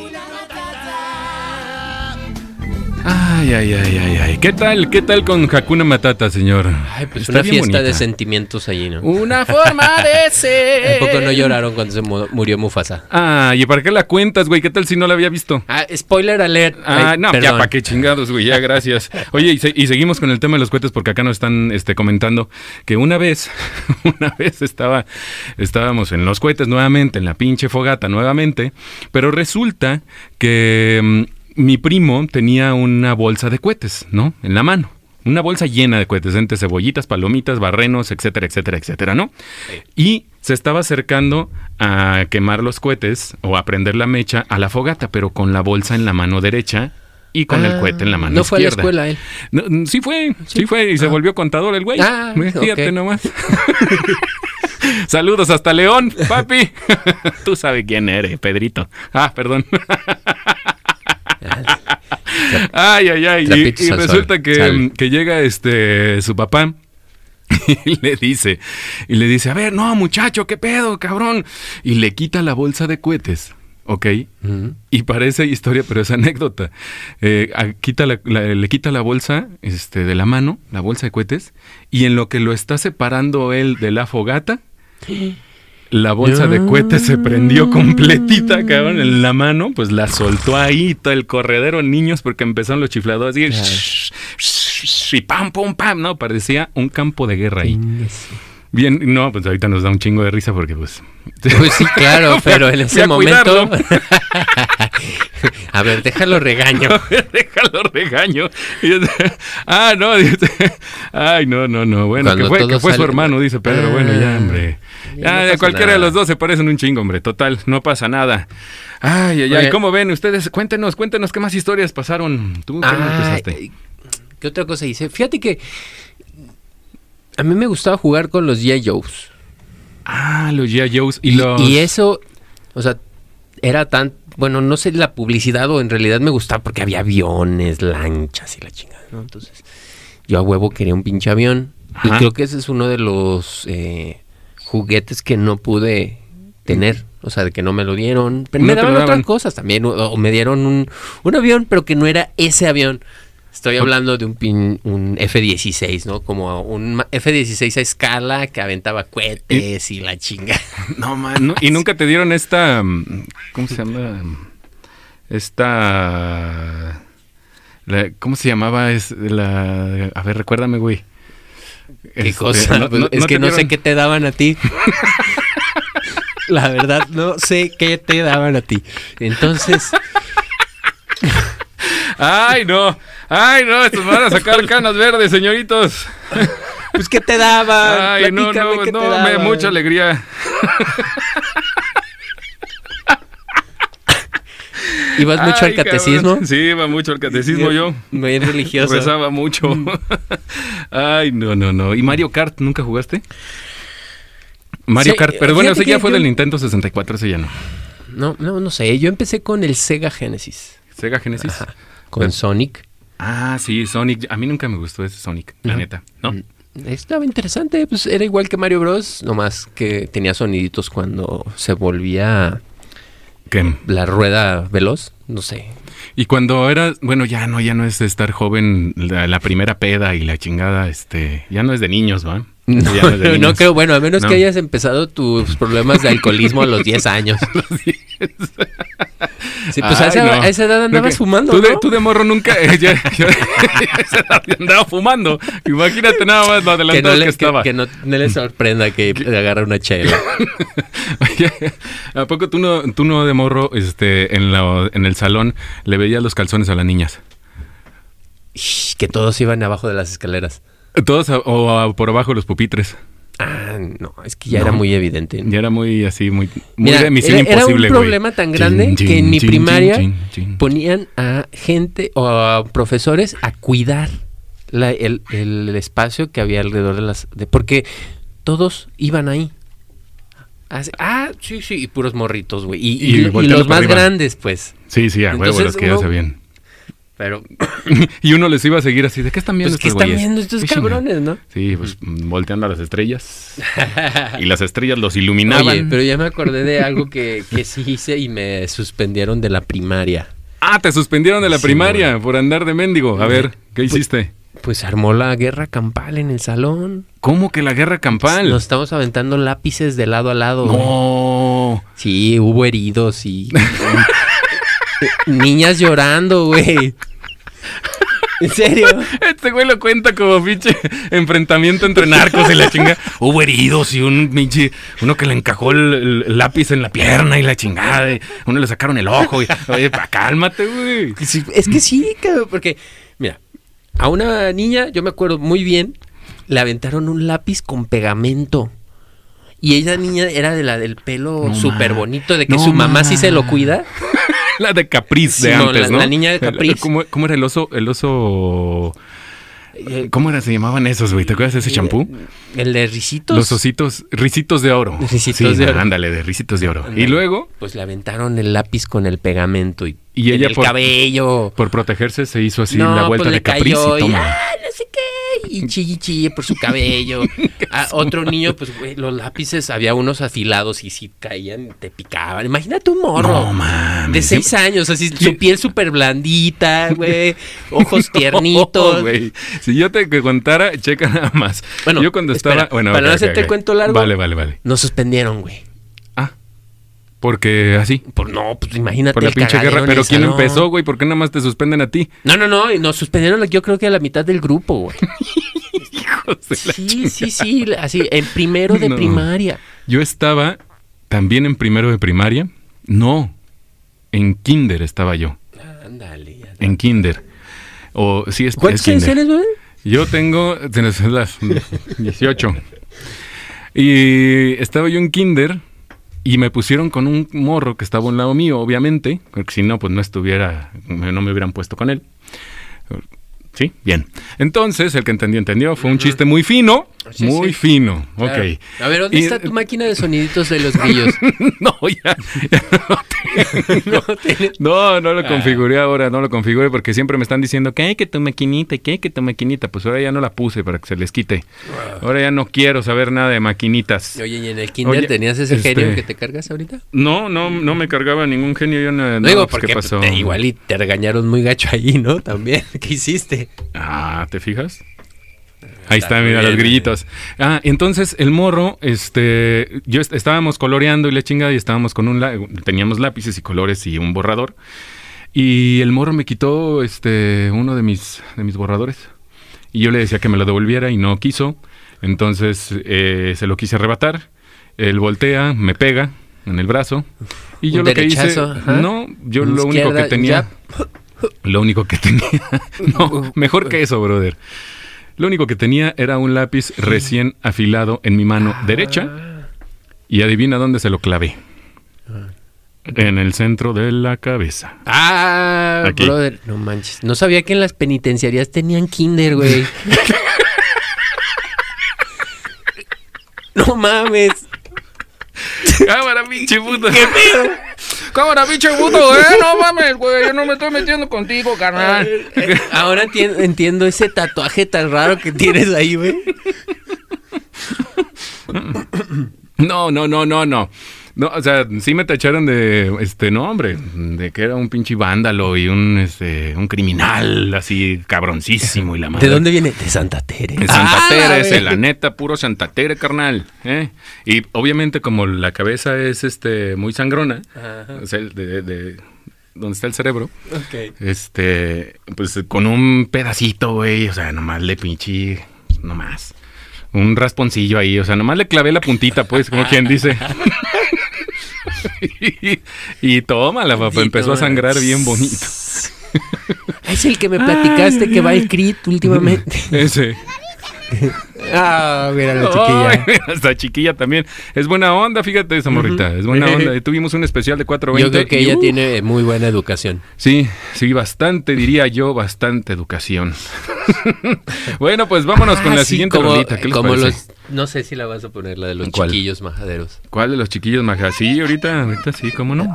Ay, ay, ay, ay, ay. ¿Qué tal? ¿Qué tal con Hakuna Matata, señor? Ay, pues Está una fiesta de sentimientos allí, ¿no? Una forma de ser. Tampoco no lloraron cuando se mu- murió Mufasa. Ah, ¿y para qué la cuentas, güey? ¿Qué tal si no la había visto? Ah, spoiler alert. Ah, Ay, no, ya para qué chingados, güey, ya gracias. Oye, y, se- y seguimos con el tema de los cohetes porque acá nos están este, comentando que una vez, una vez estaba, estábamos en los cohetes nuevamente, en la pinche fogata nuevamente, pero resulta que mm, mi primo tenía una bolsa de cohetes, ¿no? En la mano. Una bolsa llena de cohetes, entre cebollitas, palomitas, barrenos, etcétera, etcétera, etcétera, ¿no? Y se estaba acercando a quemar los cohetes o a prender la mecha a la fogata, pero con la bolsa en la mano derecha y con el Ah, cohete en la mano No fue a la izquierda. escuela él. No, mm, sí fue, sí, fue, y se volvió contador el güey. Ah, Fíjate nomás. Saludos hasta León, papi. Tú sabes quién eres, Pedrito. Ah, perdón. Ay, ay, ay. Y, resulta que, Sal. que llega este su papá y le dice, y le dice, a ver, no, muchacho, qué pedo, cabrón. Y le quita la bolsa de cohetes. ¿Ok? Y parece historia, pero es anécdota. Eh, a- quita la- la- le quita la bolsa este, de la mano, la bolsa de cohetes, y en lo que lo está separando él de la fogata, la bolsa de cohetes se prendió completita, cabrón, en la mano, pues la soltó ahí, todo el corredero niños, porque empezaron los chifladores y, y pam, pum, pam, no, parecía un campo de guerra ahí. Chingues. Bien, no, pues ahorita nos da un chingo de risa porque pues... Pues sí, claro, a- pero en ese a momento. a ver, déjalo regaño. Déjalo regaño. Y yo- ah, no, dice, ay, no, no, no. Bueno, Cuando que fue, que fue su hermano, dice Pedro. bueno, ya, Ah, hombre. ya no cualquiera de los dos se parecen un chingo, hombre. Total, no pasa nada. Ay, ay, ay. ¿Cómo ven ustedes? Cuéntenos, cuéntenos qué más historias pasaron. ¿Tú qué Ah, empezaste? ¿Qué otra cosa hice? Fíjate que a mí me gustaba jugar con los G.I. Joes. Ah, los G.I. Joes y, Y, los... y eso, o sea, era tan, bueno, no sé la publicidad o en realidad me gustaba porque había aviones, lanchas y la chingada, ¿no? Entonces, yo a huevo quería un pinche avión. Y creo que ese es uno de los eh, juguetes que no pude tener. O sea, de que no me lo dieron. Pero No me daban otras cosas también. O, o me dieron un, un avión, pero que no era ese avión. Estoy hablando de un, pin- un F-16, ¿no? Como un ma- F-16 a escala que aventaba cohetes y la chinga. No, man. no, y nunca te dieron esta. mm, ¿Cómo se llama? Esta. la- ¿Cómo se llamaba? Es la. A ver, recuérdame, güey. ¿Qué Este, cosa? no- no- es no que no sé qué te daban a ti. La verdad, no sé qué te daban a ti. Entonces, Ay, no. Ay, no. Estos van a sacar canas verdes, señoritos. pues ¿qué te daban? Ay, no, Platícame no, qué te no. Me daban. mucha alegría. ¿Ibas mucho Ay, al catecismo? cabrón. Sí, iba mucho al catecismo yo. Muy religioso. Rezaba mucho. Ay, no, no, no. ¿Y Mario Kart nunca jugaste? Mario Sí, Kart, pero bueno, ese ya fue yo- del Nintendo 64, ese ya no. No, no, no sé. Yo empecé con el Sega Genesis. Sega Genesis. Ajá. Con Pero- Sonic. Ah, sí, Sonic. A mí nunca me gustó ese Sonic, la Ujú. neta, ¿no? Mm, Estaba interesante, pues era igual que Mario Bros, nomás que tenía soniditos cuando se volvía ¿Qué? La rueda veloz, no sé. Y cuando era, bueno, ya no, ya no es de estar joven, la, la primera peda y la chingada, este, ya no es de niños, ¿va? No, no de no creo, bueno, a menos No. que hayas empezado tus problemas de alcoholismo a los 10 años. Sí, pues a, Ay, esa, no. a esa edad andabas que- fumando, Tú de, ¿no? tú de morro nunca. eh, yo- a esa edad andaba fumando. Imagínate nada más lo que adelantado no, que, le, que, estaba. que no, no le sorprenda que agarre una chela. Oye, ¿A poco tú no, tú no de morro este, en, la, en el salón le veías los calzones a las niñas? Que todos iban abajo de las escaleras. Todos a- o a- por abajo los pupitres. Ah, no, es que ya No. era muy evidente. Ya era muy así, muy, muy Mira, de misión era, era imposible, un güey. problema tan grande Chin, que en mi chin, primaria ponían a gente o a profesores a cuidar la- el, el espacio que había alrededor de las... De, porque todos iban ahí. Así- ah, sí, sí, y puros morritos, güey. Y, y- Y y volteando los más arriba. grandes, pues. Sí, sí, a huevo, los que ya sabían. Pero, y uno les iba a seguir así, ¿de qué están viendo pues, ¿qué estos están güeyes? viendo estos cabrones, no? Sí, pues mm, volteando a las estrellas. y las estrellas los iluminaban. Oye, pero ya me acordé de algo que, que sí hice y me suspendieron de la primaria. Ah, te suspendieron de la Sí, primaria por andar de mendigo. A ver, ¿qué hiciste? Pues armó la guerra campal en el salón. ¿Cómo que la guerra campal? Nos estamos aventando lápices de lado a lado. güey. No. Sí, hubo heridos y. Niñas llorando, güey. ¿En serio? Este güey lo cuenta como pinche enfrentamiento entre narcos y la chinga. Hubo heridos y un pinche. Uno que le encajó el, lápiz en la pierna y la chingada. y uno le sacaron el ojo. Y, oye, pa, cálmate, güey. Sí, Es que sí, cabrón, porque, mira, a una niña, yo me acuerdo muy bien, le aventaron un lápiz con pegamento. Y ella niña era de la del pelo No súper bonito, de que no su mamá sí se lo cuida. La de Capriz de Simón, antes, la- ¿no? la niña de Capriz. ¿Cómo, cómo era el oso? El oso. Eh, ¿Cómo era? Se llamaban esos, güey. ¿Te acuerdas de ese champú? El de risitos. Los ositos, risitos de oro. Ricitos Sí, de oro. Ándale, de risitos de oro. Y luego, Pues le aventaron el lápiz con el pegamento y, Y en ella el por- cabello. por protegerse, se hizo así no, la vuelta pues de Capriz y y, toma. "Ah, no y chille chille por su cabello. A otro niño, pues güey, los lápices había unos afilados y si caían te picaban. Imagínate un morro. No mames. de seis años, así, su piel súper blandita, güey, ojos tiernitos. No. Si yo te contara, checa nada más. Bueno, yo cuando espera, estaba. Bueno, para no hacerte cuento largo. Vale, vale, vale. Nos suspendieron, güey. Porque así. Por, no, pues imagínate Por la pinche guerra. Pero ¿quién empezó, güey? ¿Por qué nada más te suspenden a ti? No, no, no, nos suspendieron yo creo que a la mitad del grupo, güey. Hijos de la Sí, sí, sí, así, en primero de No. primaria. Yo estaba también en primero de primaria. No. En kinder estaba yo. Ándale. En kinder. O sí, es, es ¿Cuántos años kinder. güey? Yo tengo tienes las 18. Y estaba yo en kinder y me pusieron con un morro que estaba a un lado mío, obviamente, porque si no, pues no estuviera, no me hubieran puesto con él. Sí, bien. Entonces, el que entendió, entendió. Fue un chiste muy fino, Sí, muy sí. fino. Claro. Ok. A ver, ¿dónde Y- está tu máquina de soniditos de los grillos? no, ya, ya no tengo. No lo Ah. configuré ahora, no lo configuré porque siempre me están diciendo que hay que tu maquinita, que hay que tu maquinita. Pues ahora ya no la puse para que se les quite. Ahora ya no quiero saber nada de maquinitas. Oye, ¿y en el kinder Oye, tenías ese este- genio que te cargas ahorita? No, no, no me cargaba ningún genio. Yo no, No, no, digo, pues, porque ¿qué pasó? te- igual y te regañaron muy gacho ahí, ¿no? También. ¿Qué hiciste? Ah, ¿te fijas? Ahí Está mira, los grillitos. Ah, entonces el morro, este, yo est- estábamos coloreando y la chingada y estábamos con un, teníamos lápices y colores y un borrador. Y el morro me quitó, este, uno de mis, de mis borradores. Y yo le decía que me lo devolviera y no quiso. Entonces eh, se lo quise arrebatar. Él voltea, me pega en el brazo. Y yo Un lo que hice, ajá. no, yo lo único que tenía, lo único que tenía, no, mejor que eso, brother. Lo único que tenía era un lápiz recién afilado en mi mano derecha y adivina dónde se lo clavé. En el centro de la cabeza. Ah, Aquí. brother. No manches. No sabía que en las penitenciarías tenían kinder, güey. no mames. Cámara, pinche puto. ¿Qué pedo? Cámara, pinche puto, eh. No mames, güey. Yo no me estoy metiendo contigo, carnal. Eh, Ahora entiendo, entiendo ese tatuaje tan raro que tienes ahí, güey. No, no, no, no, no. No, o sea, sí me tacharon de este nombre, de que era un pinche vándalo y un este un criminal así cabroncísimo y la madre. ¿De dónde viene? De Santa Tere. De Santa Ah, Tere, ve- la neta, puro Santa Tere, carnal. ¿eh? Y obviamente como la cabeza es este muy sangrona, Ajá. o sea, de, de- de- donde está el cerebro, Ok. este, pues con un pedacito, güey, o sea, nomás le pinche, nomás. Un rasponcillo ahí, o sea, nomás le clavé la puntita, pues, como quien dice. y, y tómala, papá, empezó a sangrar bien bonito. Es el que me platicaste que va al CRIT últimamente. Ese. Ah, mira la chiquilla. mira, Esta chiquilla también. Es buena onda, fíjate esa morrita. Es buena onda. Tuvimos un especial de 420. Yo creo que y, ella uh, tiene muy buena educación. Sí, sí, bastante, diría yo, bastante educación. bueno, pues vámonos con Ah, la sí, siguiente como, rolita. ¿Qué les como parece? los, no sé si la vas a poner, la de los ¿Cuál? chiquillos majaderos. ¿Cuál de los chiquillos majas? Sí, ahorita, ahorita sí, cómo no.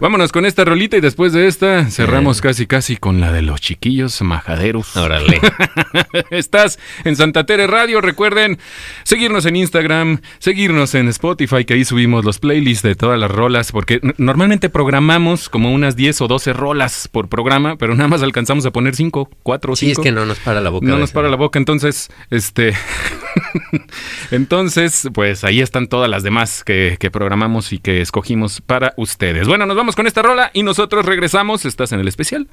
Vámonos con esta rolita y después de esta cerramos casi casi con la de los chiquillos majaderos. Órale. Estás en Santa Tere Radio. Recuerden seguirnos en Instagram, seguirnos en Spotify, que ahí subimos los playlists de todas las rolas, porque normalmente programamos como unas 10 o 12 rolas por programa, pero nada más alcanzamos a poner 5, 4 o 5. Sí, es que no nos para la boca. No nos para la boca, entonces, este, entonces, pues ahí están todas las demás que, que programamos y que escogimos para ustedes. Bueno, nos vamos con esta rola y nosotros regresamos. Estás en el especial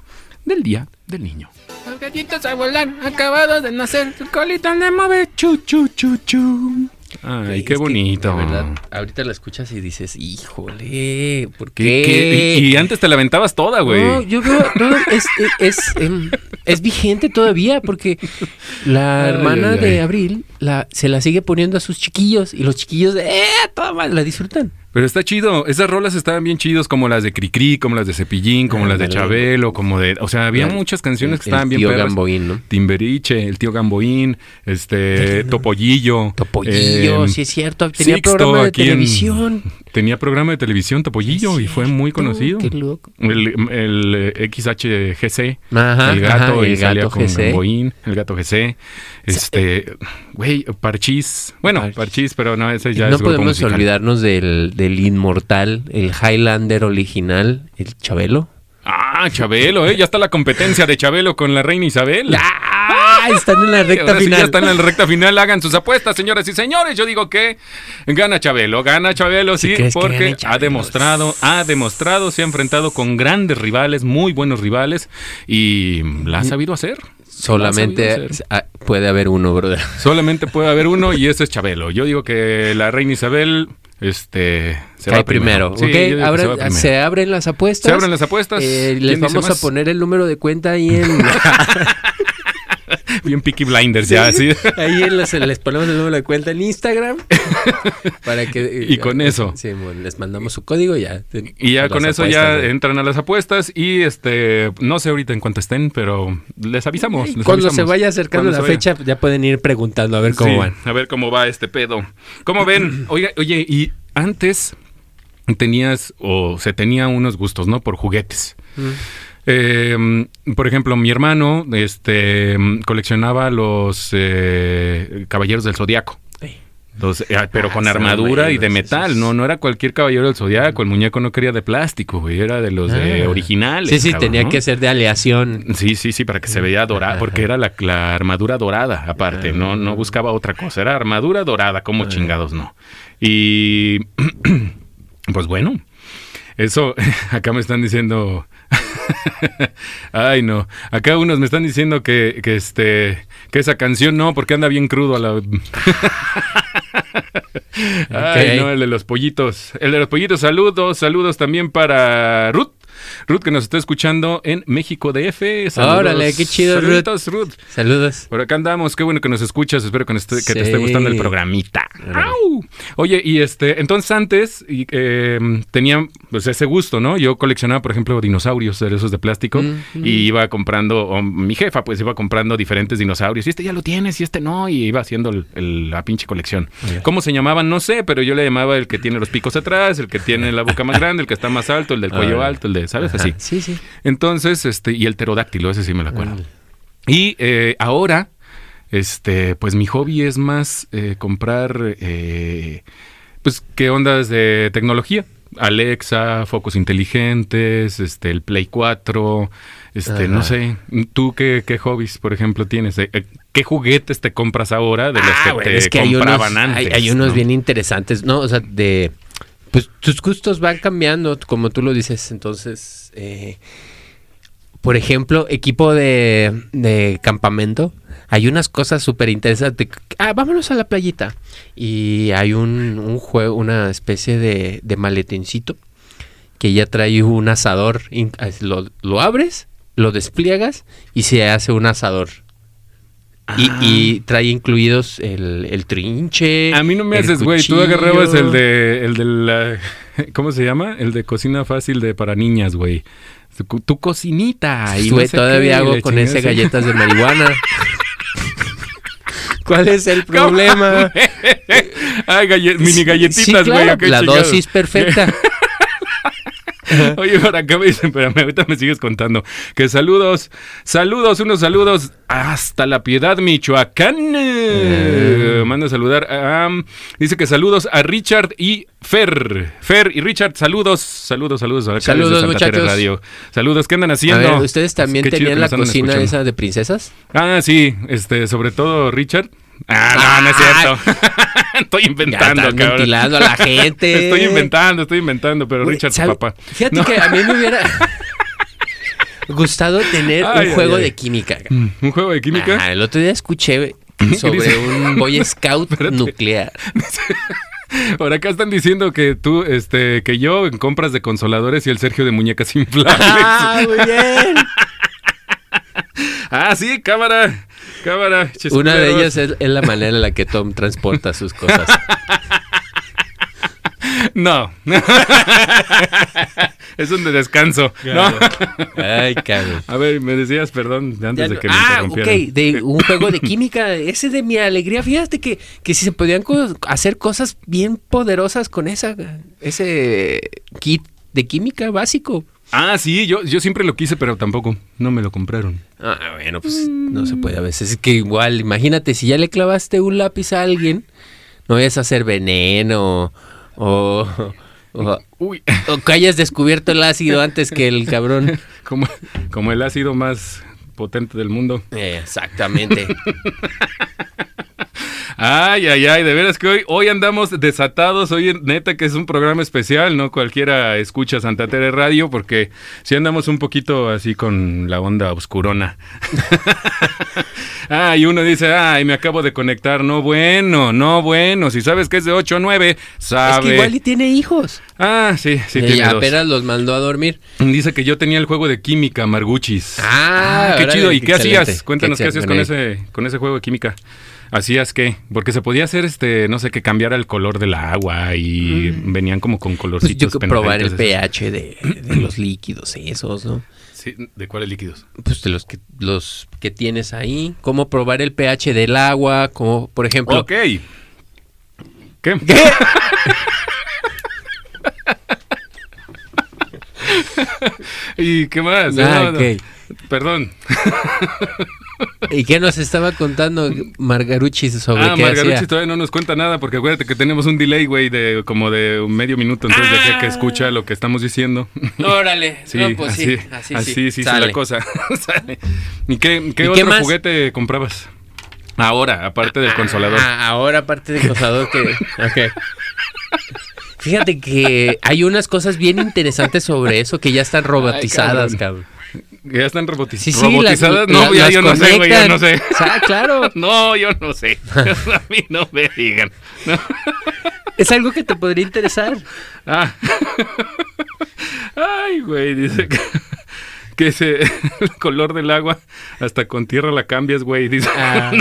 del Día del Niño. Los gallitos a volar, acabados de nacer, su colita le mueve, chu, chu, chu, chu. Ay, Es qué que, bonito. de verdad, ahorita la escuchas y dices, híjole, ¿por ¿Qué- qué? qué? Y, y antes te la aventabas toda, güey. No, yo veo, no, es, es, em, es vigente todavía porque la Ay, hermana ay, de. Abril la, se la sigue poniendo a sus chiquillos y los chiquillos de, ¡eh! Toma, la disfrutan. Pero está chido. Esas rolas estaban bien chidos, como las de Cricri, como las de Cepillín, como las de. Chabelo, como de. O sea, había El- muchas canciones que el estaban bien tío perras. Gamboín, ¿no? Timberiche, el tío Gamboín, este, Topollillo. Topollillo, em, sí es cierto, tenía Sixto programa de en- televisión. Tenía programa de televisión Topollillo y fue muy conocido. Qué loco. El, el eh, XHGC, Ajá, el gato, ajá, el salía gato con GC. Gamboín, el gato GC. Este, güey, Parchís. Bueno, Parchís. Parchís, pero no, ese ya no es podemos musical. olvidarnos del, del inmortal, el Highlander original, el Chabelo. Ah, Chabelo, ¿eh? Ya está la competencia de Chabelo con la reina Isabel. ¡Ah! Están en la recta Ahora sí final. ya están en la recta final. Hagan sus apuestas, señoras y señores. Yo digo que gana Chabelo, gana Chabelo, ¿Sí sí, porque ha demostrado, ha demostrado, se ha enfrentado con grandes rivales, muy buenos rivales y la ha sabido hacer. Solamente sabido hacer. ah, puede haber uno, brother. Solamente puede haber uno y ese es Chabelo. Yo digo que la reina Isabel, este, se Cae va primero. Sí, se va primero. se abren las apuestas. Se abren las apuestas. Eh, ¿Quién les vamos a poner el número de cuenta ahí en. Bien Peaky Blinders ya, así. ahí en les ponemos el número de cuenta en Instagram. para que. Y con eso. Sí, bueno, les mandamos su código y ya. Y ya con eso ya entran a las apuestas y este no sé ahorita en cuánto estén, pero les avisamos. les Cuando se vaya acercando Cuando la vaya. fecha, ya pueden ir preguntando a ver cómo Sí, van. A ver cómo va este pedo. ¿Cómo ven? Oye, oye, y antes tenías o se tenía unos gustos, ¿no? Por juguetes. Eh, por ejemplo, mi hermano este, coleccionaba los eh, Caballeros del Zodiaco. Los, eh, pero Ah, con armadura y de metal, no, no era cualquier caballero del zodiaco, el muñeco no quería de plástico, güey, era de los de Ah. originales. Sí, sí, cabrón, tenía ¿no? que ser de aleación. Sí, sí, sí, para que se veía dorada, porque era la, la armadura dorada, aparte, no, Ah. no buscaba otra cosa, era armadura dorada, como chingados no. Y pues bueno, eso, acá me están diciendo, ay no, acá unos me están diciendo que, que este, que esa canción no, porque anda bien crudo a la... Ay, no, el de los pollitos. El de los pollitos, saludos, saludos también para Ruth. Ruth que nos está escuchando en México DF. Saludos. Órale, qué chido, Ruth. Saluditos, Ruth. Saludos. Por acá andamos, qué bueno que nos escuchas, espero que, nos esté- que te esté gustando el programita. ¡Au! Oye, y este, entonces antes y, eh, tenía pues, ese gusto, ¿no? Yo coleccionaba, por ejemplo, dinosaurios de esos de plástico Mm, y iba comprando, o mi jefa pues iba comprando diferentes dinosaurios y este ya lo tienes y este no, y iba haciendo el- el- la pinche colección. ¿Cómo se llamaban? No sé, pero yo le llamaba el que tiene los picos atrás, el que tiene la boca más grande, el que está más alto, el del cuello alto, el de, ¿sabes? Así. Sí, sí. Entonces, este, y el pterodáctilo, ese sí me lo acuerdo. Y eh, ahora, este, pues mi hobby es más eh, comprar, eh, pues, ¿qué ondas de tecnología? Alexa, focos inteligentes, este, el Play 4, este, no sé, ¿tú qué, qué hobbies, por ejemplo, tienes? ¿Qué juguetes te compras ahora de los Ah, que bueno, te es que hay unos, compraban antes? hay, hay unos no? bien interesantes, ¿no? O sea, de... Pues tus gustos van cambiando, como tú lo dices. Entonces, eh, por ejemplo, equipo de, campamento. Hay unas cosas súper interesantes. Ah, vámonos a la playita. Y hay un, un juego, una especie de, de que ya trae un asador. lo abres, lo despliegas y se hace un asador. Y, Ah. y trae incluidos el, el trinche. A mí no me haces, güey. Tú agarrabas el de, el de la, ¿cómo se llama? El de cocina fácil de para niñas, güey. Tu, tu cocinita. y no Güey, sé todavía qué, hago con ese sí. galletas de marihuana. ¿Cuál es el problema? Ay, mini Sí, galletitas, güey. claro, qué la dosis perfecta. Oye, por acá me dicen, espérame, ahorita me sigues contando. Que saludos, saludos, unos saludos hasta la Piedad, Michoacán. Eh. Manda a saludar. a- dice que saludos a Richard y Fer. Fer y Richard, saludos, saludos, saludos. Saludos, muchachos. Radio. Saludos, ¿qué andan A haciendo? ver, ¿ustedes también Qué tenían la cocina escuchando. esa de princesas? Ah, sí, este, sobre todo Richard. Ah, no, no es cierto. Estoy inventando, ya cabrón. ventilando a la gente. Estoy inventando, estoy inventando, pero Richard, ¿sabe? papá. Fíjate No. que a mí me hubiera gustado tener Ay, un ay, juego ay. de química. Mm, ¿Un juego de química? Ajá, el otro día escuché sobre un Boy Scout nuclear. Por acá están diciendo que tú, este, que yo en compras de consoladores y el Sergio de muñecas inflables. ¡Ah, muy bien! Ah, sí, cámara, cámara. Una de ellas es, es la manera en la que Tom transporta sus cosas. No. es un de descanso. No. Ay, cabrón. A ver, me decías, perdón, antes Ya de no- que me ah, ok, de un juego de química, ese de mi alegría. Fíjate que, que si se podían co- hacer cosas bien poderosas con esa, ese kit de química básico. Ah, sí, yo, yo siempre lo quise, pero tampoco. No me lo compraron. Ah, bueno, pues no se puede a veces. Es que igual, imagínate, si ya le clavaste un lápiz a alguien, no vayas a hacer veneno o, o, Uy, o que hayas descubierto el ácido antes que el cabrón. como, como el ácido más potente del mundo. Eh, exactamente. Ay, ay, ay, de veras que hoy, hoy andamos desatados, hoy neta que es un programa especial, ¿no? Cualquiera escucha Santa Tere Radio porque si andamos un poquito así con la onda oscurona. ah, y uno dice, ay, me acabo de conectar, no bueno, no bueno, si sabes que es de 8 o 9, sabe. es que igual y tiene hijos. Ah, sí, sí, y tiene dos. apenas los mandó a dormir. Dice que yo tenía el juego de química, Marguchis. Ah, qué órale, chido. ¿Y qué excelente, hacías? Cuéntanos qué, qué hacías con ese, con ese juego de química. ¿Hacías qué? Porque se podía hacer, este, no sé, que cambiara el color del agua y venían como con Pues colorcitos. yo que probar el pH de, de los líquidos esos, ¿no? Sí, ¿De cuáles líquidos? Pues de los que los que tienes ahí, cómo probar el pH del agua, como por ejemplo, Ok. ¿Qué? ¿Y qué más? Ah, No. Perdón. ¿Y qué nos estaba contando Margaruchis sobre ah, qué Margarucci hacía? todavía no nos cuenta nada porque acuérdate que tenemos un delay, güey, de como de un medio minuto, entonces de aquí a que escucha lo que estamos diciendo. Órale, Sí, no, pues así, sí, así, así sí, sí, sí, sale. la cosa. Sale. ¿Y qué, qué ¿Y otro qué más? juguete comprabas? Ahora, aparte del consolador. Ah, ahora aparte del consolador que... ok. Fíjate que hay unas cosas bien interesantes sobre eso que ya están robotizadas, Ay, cabrón. ¿Ya están robotiz- Sí, sí, robotizadas? las- no, la- ya yo no sé, güey, yo no sé. Ah, claro. No, yo no sé. a mí no me digan. No. Es algo que te podría interesar. Ah. Ay, güey, dice que, que ese, el color del agua hasta con tierra la cambias, güey. Dice, Ah.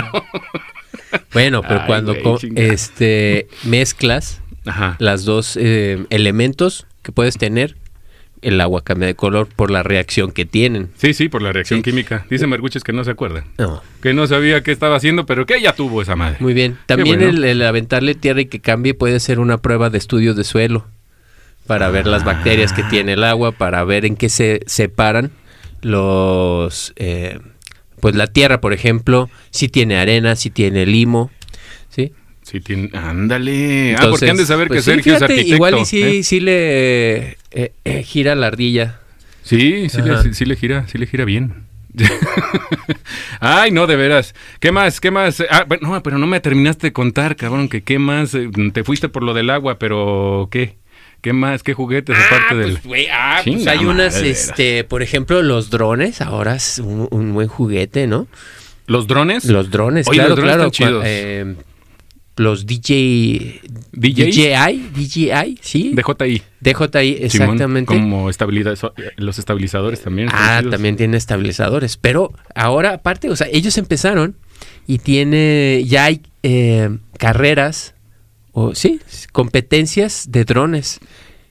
Bueno, pero Ay, cuando este mezclas Ajá. las dos eh, elementos que puedes tener, el agua cambia de color por la reacción que tienen. Sí, sí, por la reacción Sí. química. Dice Marguches que no se acuerda. No, Que no sabía qué estaba haciendo, pero que ya tuvo esa madre. muy bien. También bueno. el, el aventarle tierra y que cambie puede ser una prueba de estudio de suelo para ver las bacterias que tiene el agua, para ver en qué se separan los, eh, pues la tierra, por ejemplo, si tiene arena, si tiene limo, ¿sí? Tiene, ándale. ah, porque han de saber pues que sí, Sergio fíjate, es arquitecto. Igual y sí, ¿eh? sí le eh, eh, gira la ardilla. Sí, sí le, Ajá. sí, sí le gira, sí le gira bien. Ay, no, de veras. ¿Qué más? ¿Qué más? Ah, bueno, no, pero no me terminaste de contar, cabrón, que qué más. Eh, Te fuiste por lo del agua, pero ¿qué? ¿Qué más? ¿Qué juguetes aparte del...? pues, güey, ah, pues hay unas, este, por ejemplo, los drones, ahora es un, un buen juguete, ¿no? ¿Los drones? Los drones, Oye, claro, los drones claro. están chidos. eh, los DJ... DJI, DJI, sí. DJI. DJI, Simón, exactamente. como estabilidad, so- los estabilizadores también. Ah, también tiene estabilizadores. Pero ahora, aparte, o sea, ellos empezaron y tiene, ya hay eh, carreras, o sí, competencias de drones.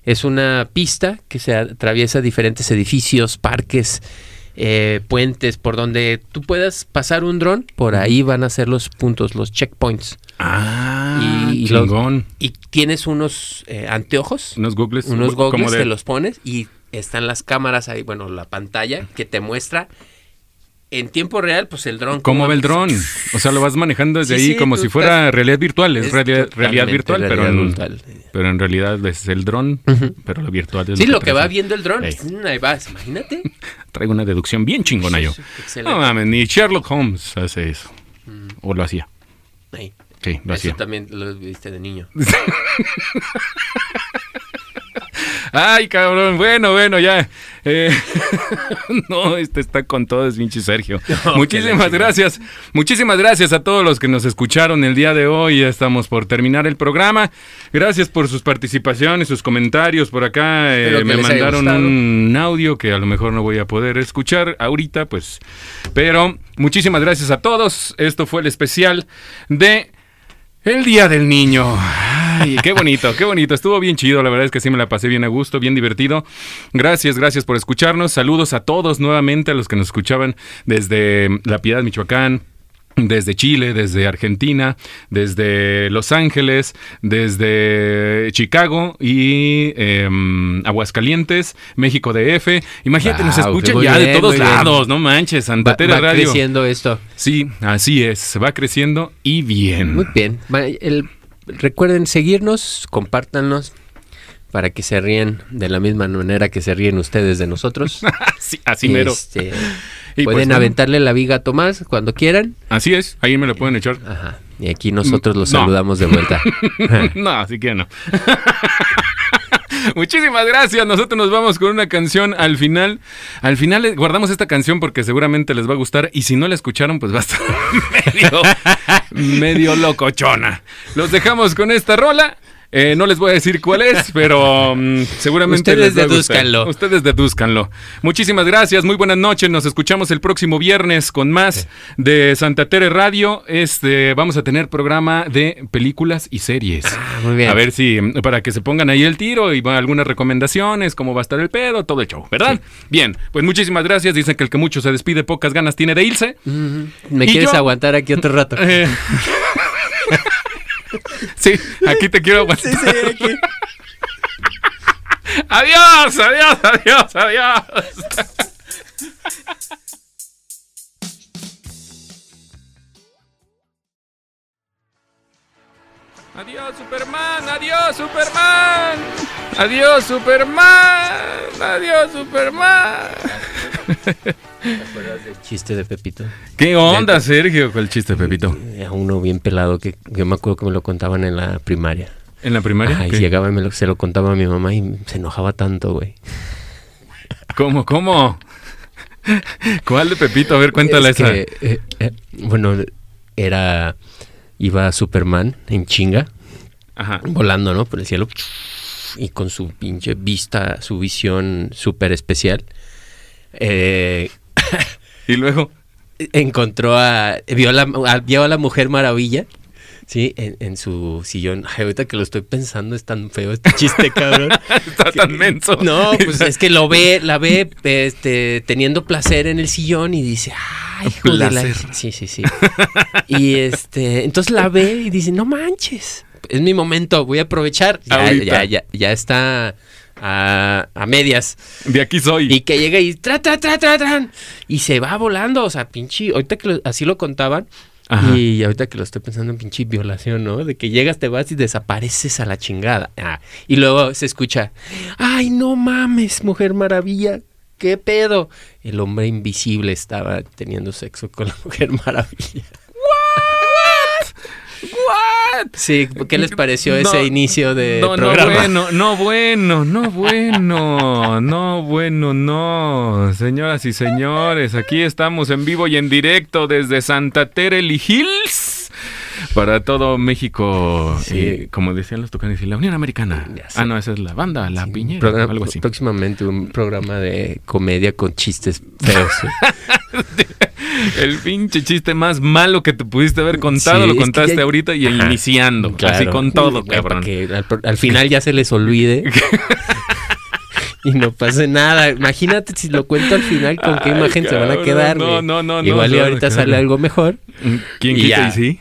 Es una pista que se atraviesa diferentes edificios, parques, eh, puentes, por donde tú puedas pasar un dron, por ahí van a ser los puntos, los checkpoints. Ah, Y- y los-. Y tienes unos eh, anteojos Unos googles. unos de- te los pones y están las cámaras ahí, bueno, la pantalla que te muestra en tiempo real, pues el dron. ¿Cómo va el dron? O sea, lo vas manejando desde Sí, ahí sí, como si fuera estás- realidad virtual. Es, Es realidad, virtual, pero, en, virtual. pero en realidad es el dron, pero lo virtual es Sí, lo te que va viendo el dron. Mm, Ahí vas, imagínate. Traigo una deducción bien chingona yo. Excelente. No mames, ni Sherlock Holmes hace eso. O lo hacía. Ahí. Sí, lo Eso hacía. también lo viste de niño. Ay, cabrón. Bueno, bueno, ya. Eh, no, este está con todo, es pinche Sergio. No, Muchísimas gracias. Muchísimas gracias a todos los que nos escucharon el día de hoy. Ya estamos por terminar el programa. Gracias por sus participaciones, sus comentarios. Por acá eh, me mandaron un audio que a lo mejor no voy a poder escuchar ahorita, pues. Pero muchísimas gracias a todos. Esto fue el especial de el Día del Niño. Ay, qué bonito, qué bonito. Estuvo bien chido. La verdad es que sí me la pasé bien a gusto, bien divertido. Gracias, gracias por escucharnos. Saludos a todos nuevamente, a los que nos escuchaban desde La Piedad, Michoacán. Desde Chile, desde Argentina, desde Los Ángeles, desde Chicago y em, Aguascalientes, México DF. Imagínate, nos escuchan ya de todos bien. lados, no manches, Santa Va, Tere va Radio. creciendo esto. Sí, así es, va creciendo y bien. Muy bien. El- recuerden seguirnos, compártanos para que se ríen de la misma manera que se ríen ustedes de nosotros. así, así mero. Este, Y pues, pueden bueno, aventarle la viga a Tomás cuando quieran. Así es, ahí me lo pueden echar. Ajá. Y aquí nosotros los No. saludamos de vuelta. no, así que no. Muchísimas gracias. Nosotros nos vamos con una canción al final. Al final eh, guardamos esta canción porque seguramente les va a gustar. Y si no la escucharon, pues va a estar medio, medio locochona. Los dejamos con esta rola. Eh, no les voy a decir cuál es, pero mm, seguramente Ustedes les va a gustar. dedúzcanlo. Ustedes dedúzcanlo. Muchísimas gracias, muy buenas noches. Nos escuchamos el próximo viernes con más de Santa Tere Radio. Este, vamos a tener programa de películas y series. Ah, muy bien. A ver si, mm, para que se pongan ahí el tiro y algunas recomendaciones, cómo va a estar el pedo, todo el show, ¿verdad? Bien, pues muchísimas gracias. Dicen que el que mucho se despide, pocas ganas tiene de irse. ¿Me ¿Y quieres yo? aguantar aquí otro rato? Eh, sí, aquí te quiero aguantar. Adiós, adiós, adiós, adiós. Adiós, Superman, adiós, Superman. Adiós, Superman. Adiós, Superman. ¿Te acuerdas del chiste de Pepito? ¿Qué onda, Sergio, con el chiste, Pepito? Era uno bien pelado que yo me acuerdo que me lo contaban en la primaria. ¿En la primaria? Ajá, y ¿Qué? llegaba y me lo, se lo contaba a mi mamá y se enojaba tanto, güey. ¿Cómo, cómo? ¿Cuál de Pepito? A ver, cuéntala Es esa. eh, eh, bueno, era... Iba Superman en chinga, Ajá. volando, ¿no? Por el cielo. Y con su pinche vista, su visión súper especial. Eh, Y luego, encontró a vio a la, a- vio a la mujer maravilla sí en, en su sillón. Ay, ahorita que lo estoy pensando es tan feo este chiste cabrón. Está tan menso. no pues es que lo ve la ve este teniendo placer en el sillón y dice ay hijo de la Placer. sí sí sí. Y este entonces la ve y dice no manches es mi momento voy a aprovechar ya ya ya, ya está a, a medias De aquí soy. y que llega y tra, tra, tra, tra, tran, y se va volando, o sea, pinche, ahorita que lo- así lo contaban, Ajá. Y ahorita que lo estoy pensando en pinche violación, ¿no? De que llegas, te vas y desapareces a la chingada. Ah, y luego se escucha, ay, no mames, mujer maravilla, ¿qué pedo? El hombre invisible estaba teniendo sexo con la mujer maravilla. ¿What? Sí, ¿qué les pareció No, ese inicio de no, no programa? bueno, no bueno, no bueno, no bueno, no. Señoras y señores, aquí estamos en vivo y en directo desde Santa Teresa Hills para todo México. Sí. Y, como decían los tocanes, y la Unión Americana. Ah, no, esa es la banda, la Sí, piñera, programa- algo así. Próximamente un programa de comedia con chistes feos. El pinche chiste más malo que te pudiste haber contado Sí, lo contaste ya- ahorita y Ajá. iniciando. Claro. Así con todo, cabrón. Que al, final ya se les olvide. y no pase nada. Imagínate si lo cuento al final, con qué imagen se van a quedar. no, no, no, no, Igual y a ahorita sale algo mejor. ¿Quién Y quita ya. y sí?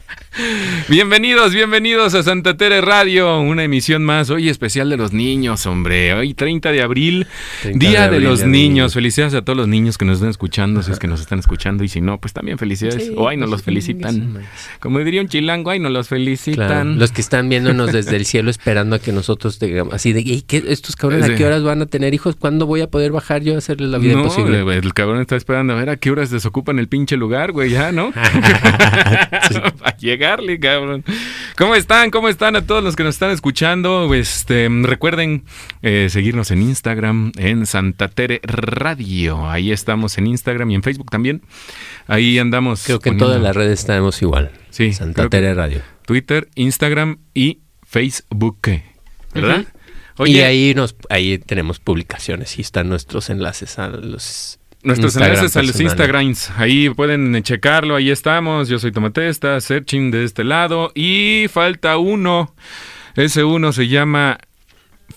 bienvenidos, bienvenidos a Santa Tere Radio, una emisión más, hoy especial de los niños, hombre, hoy 30 de abril, 30 Día de los niños, Niño. felicidades a todos los niños que nos están escuchando, si es que nos están escuchando, y si no, pues también felicidades, Sí, o ay, nos los felicitan, como diría un chilango, ay, nos los Claro, felicitan. los que están viéndonos desde el cielo esperando a que nosotros digamos así de "Ey, ¿qué, estos cabrones Sí. a qué horas van a tener hijos, ¿cuándo voy a poder bajar yo a hacerles la vida no, imposible? güey, el cabrón está esperando a ver a qué horas desocupan el pinche lugar, güey, ya, ¿no? Para llegarle, cabrón. ¿Cómo están? ¿Cómo están a todos los que nos están escuchando? Este, recuerden eh, seguirnos en Instagram, en Santa Tere Radio. Ahí estamos en Instagram y en Facebook también. Ahí andamos. Creo que en todas las redes estamos igual. Sí, Santa Tere Radio. Twitter, Instagram y Facebook. ¿Verdad? y ahí nos ahí tenemos publicaciones y están nuestros enlaces a los Nuestros Instagram enlaces a los. Instagrams, ahí pueden checarlo, ahí estamos. Yo soy Tomatesta, searching de este lado. Y falta uno. Ese uno se llama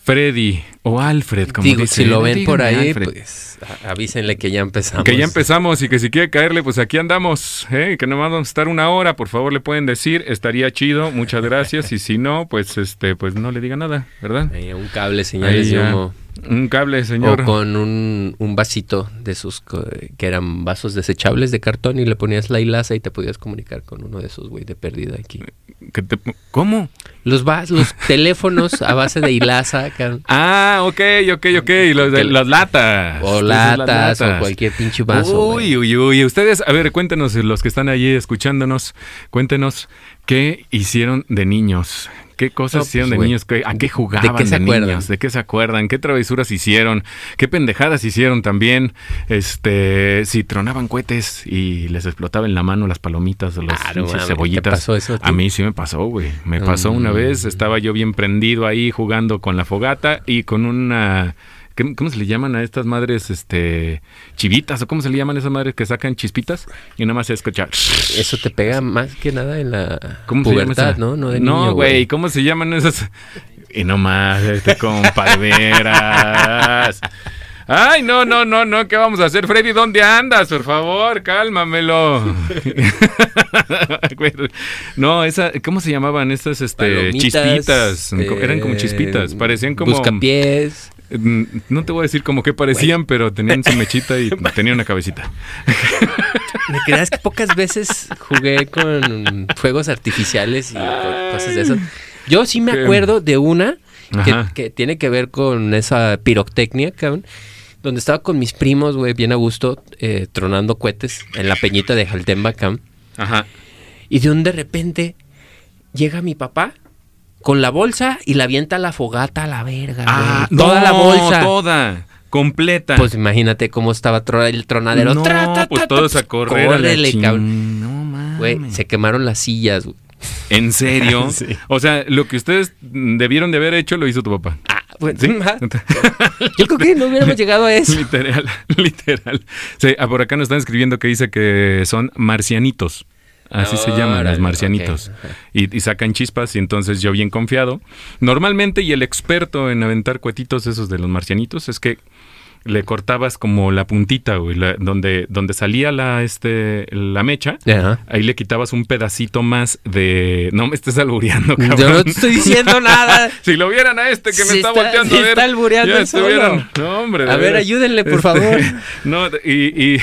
Freddy o Alfred, como Digo, dice. si lo ven por ahí, Alfred. pues avísenle que ya empezamos. Que ya empezamos y que si quiere caerle, pues aquí andamos, ¿eh? que nomás vamos a estar una hora, por favor le pueden decir, estaría chido, muchas gracias, y si no, pues este, pues no le diga nada, ¿verdad? Un cable, señales de humo. Un cable, señor. O con un, un vasito de co- que eran vasos desechables de cartón y le ponías la hilaza y te podías comunicar con uno de esos, güey, de perdida aquí. Te- ¿Cómo? Los, vas, los teléfonos a base de hilaza, cabrón, Ah, ok, ok, ok. Los de, las latas. o las latas, o latas. cualquier pinche vaso. Uy, uy, uy. Ustedes, a ver, cuéntenos, los que están allí escuchándonos, cuéntenos qué hicieron de niños. ¿Qué cosas No, pues, hicieron de güey, niños? ¿Qué- ¿A qué ¿de jugaban qué de, acuerdan? niños? ¿De qué se acuerdan? ¿Qué travesuras hicieron? ¿Qué pendejadas hicieron también? Este, si tronaban cohetes y les explotaba en la mano las palomitas o las mames, cebollitas. ¿te pasó eso a mí sí me pasó, güey. Me pasó una Mm. vez, estaba yo bien prendido ahí jugando con la fogata y con una ¿qué- ¿Cómo se le llaman a estas madres, este, chivitas o cómo se le llaman a esas madres que sacan chispitas? Y nada más se escucha. Eso te pega más que nada en la ¿Cómo se llama pubertad? ¿no? No, de niño, No, güey, ¿cómo se llaman esas? Y no más, este, compadreras. Ay, no, no, no, no, ¿qué vamos a hacer? Freddy, ¿dónde andas? Por favor, cálmamelo. No, esa, ¿cómo se llamaban estas, este, Palomitas, chispitas? Eran como eh, chispitas, parecían como... Buscapiés. No te voy a decir como que parecían, pero tenían su mechita y tenían una cabecita. ¿Me creas que pocas veces jugué con fuegos artificiales y co- cosas de esas? Yo sí me acuerdo de una que, tiene que ver con esa pirotecnia, cabrón. Donde estaba con mis primos, güey, bien a gusto, eh, tronando cohetes en la peñita de Jaltemba, cabrón. Ajá. Y de un de repente llega mi papá con la bolsa y la avienta a la fogata a la verga, Ah. Toda la bolsa. Toda, completa. Pues imagínate cómo estaba el tronadero. No, Tra, ta, pues todos a correr. a la córrele, cabrón. No mames. Güey, se quemaron las sillas, güey. ¿En serio? Sí. O sea, lo que ustedes debieron de haber hecho lo hizo tu papá. Ah, bueno, ¿Sí? Yo creo que no hubiéramos llegado a eso. literal, literal. Sí, ah, por acá nos están escribiendo que dice que son marcianitos. Así se llaman, los marcianitos. Y, y sacan chispas y entonces yo bien confiado. Normalmente, y el experto en aventar cuetitos esos de los marcianitos es que le cortabas como la puntita, güey, la- donde, donde salía la, este, la mecha. Ajá. Ahí le quitabas un pedacito más de... No me estés albureando, Yo cabrón. no te estoy diciendo nada. Si lo vieran a este que me está, está- volteando se a ver. está albureando ya él solo. No, hombre. A ver, ayúdenle, por Este, favor. No, y... y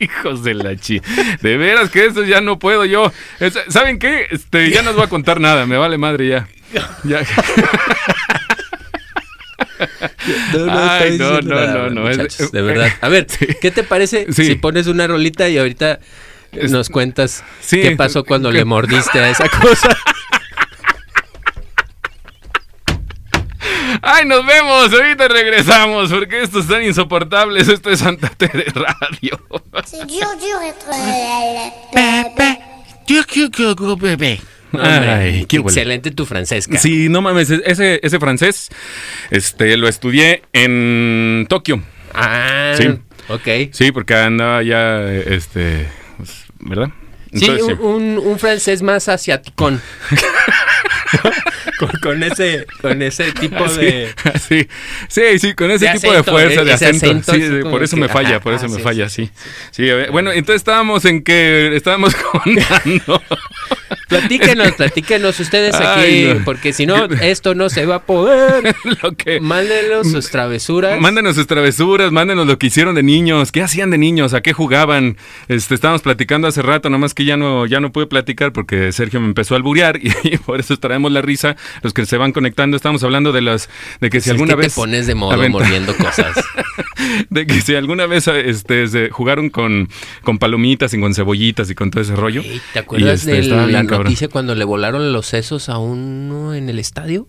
Hijos de la chi. De veras que eso ya no puedo yo. Es- ¿Saben qué? Este, ya no os voy a contar nada, me vale madre ya. Ya. No, Ay, no, diciendo no, nada, no, no, es- muchachos, de verdad. A ver, Sí. ¿qué te parece Sí. si pones una rolita y ahorita nos cuentas Sí. qué pasó cuando ¿Qué? le mordiste a esa cosa? Ay, nos vemos. Ahorita regresamos porque esto es tan insoportable. Esto es Santa Tere Radio. Ay, qué excelente tu francesca. Sí, no mames, ese, ese francés este, lo estudié en Tokio. Ah, Sí. ok. Sí, porque andaba ya, este, ¿verdad? Sí, un, un- un francés más asiaticón. con, con ese, con ese tipo de... sí, sí, sí, con ese De tipo de fuerza, de acento. sí, así por eso que- me falla, por eso me falla, sí, sí. Bueno, entonces estábamos en que estábamos contando. Platíquenos, platíquenos ustedes aquí, no. porque si no, esto no se va a poder. lo que Mándenos sus travesuras. Mándenos sus travesuras, mándenos lo que hicieron de niños, qué hacían de niños, a qué jugaban. Este, estábamos platicando hace rato, nomás que ya no, ya no pude platicar porque Sergio me empezó a alburear y, y por eso la risa. Los que se van conectando, estamos hablando de las, de que si Si es alguna que vez te pones de modo mordiendo cosas. de que si alguna vez este, se jugaron con, con palomitas y con cebollitas y con todo ese rollo. ¿Te acuerdas este, de la cabrón. noticia cuando le volaron los sesos a uno en el estadio?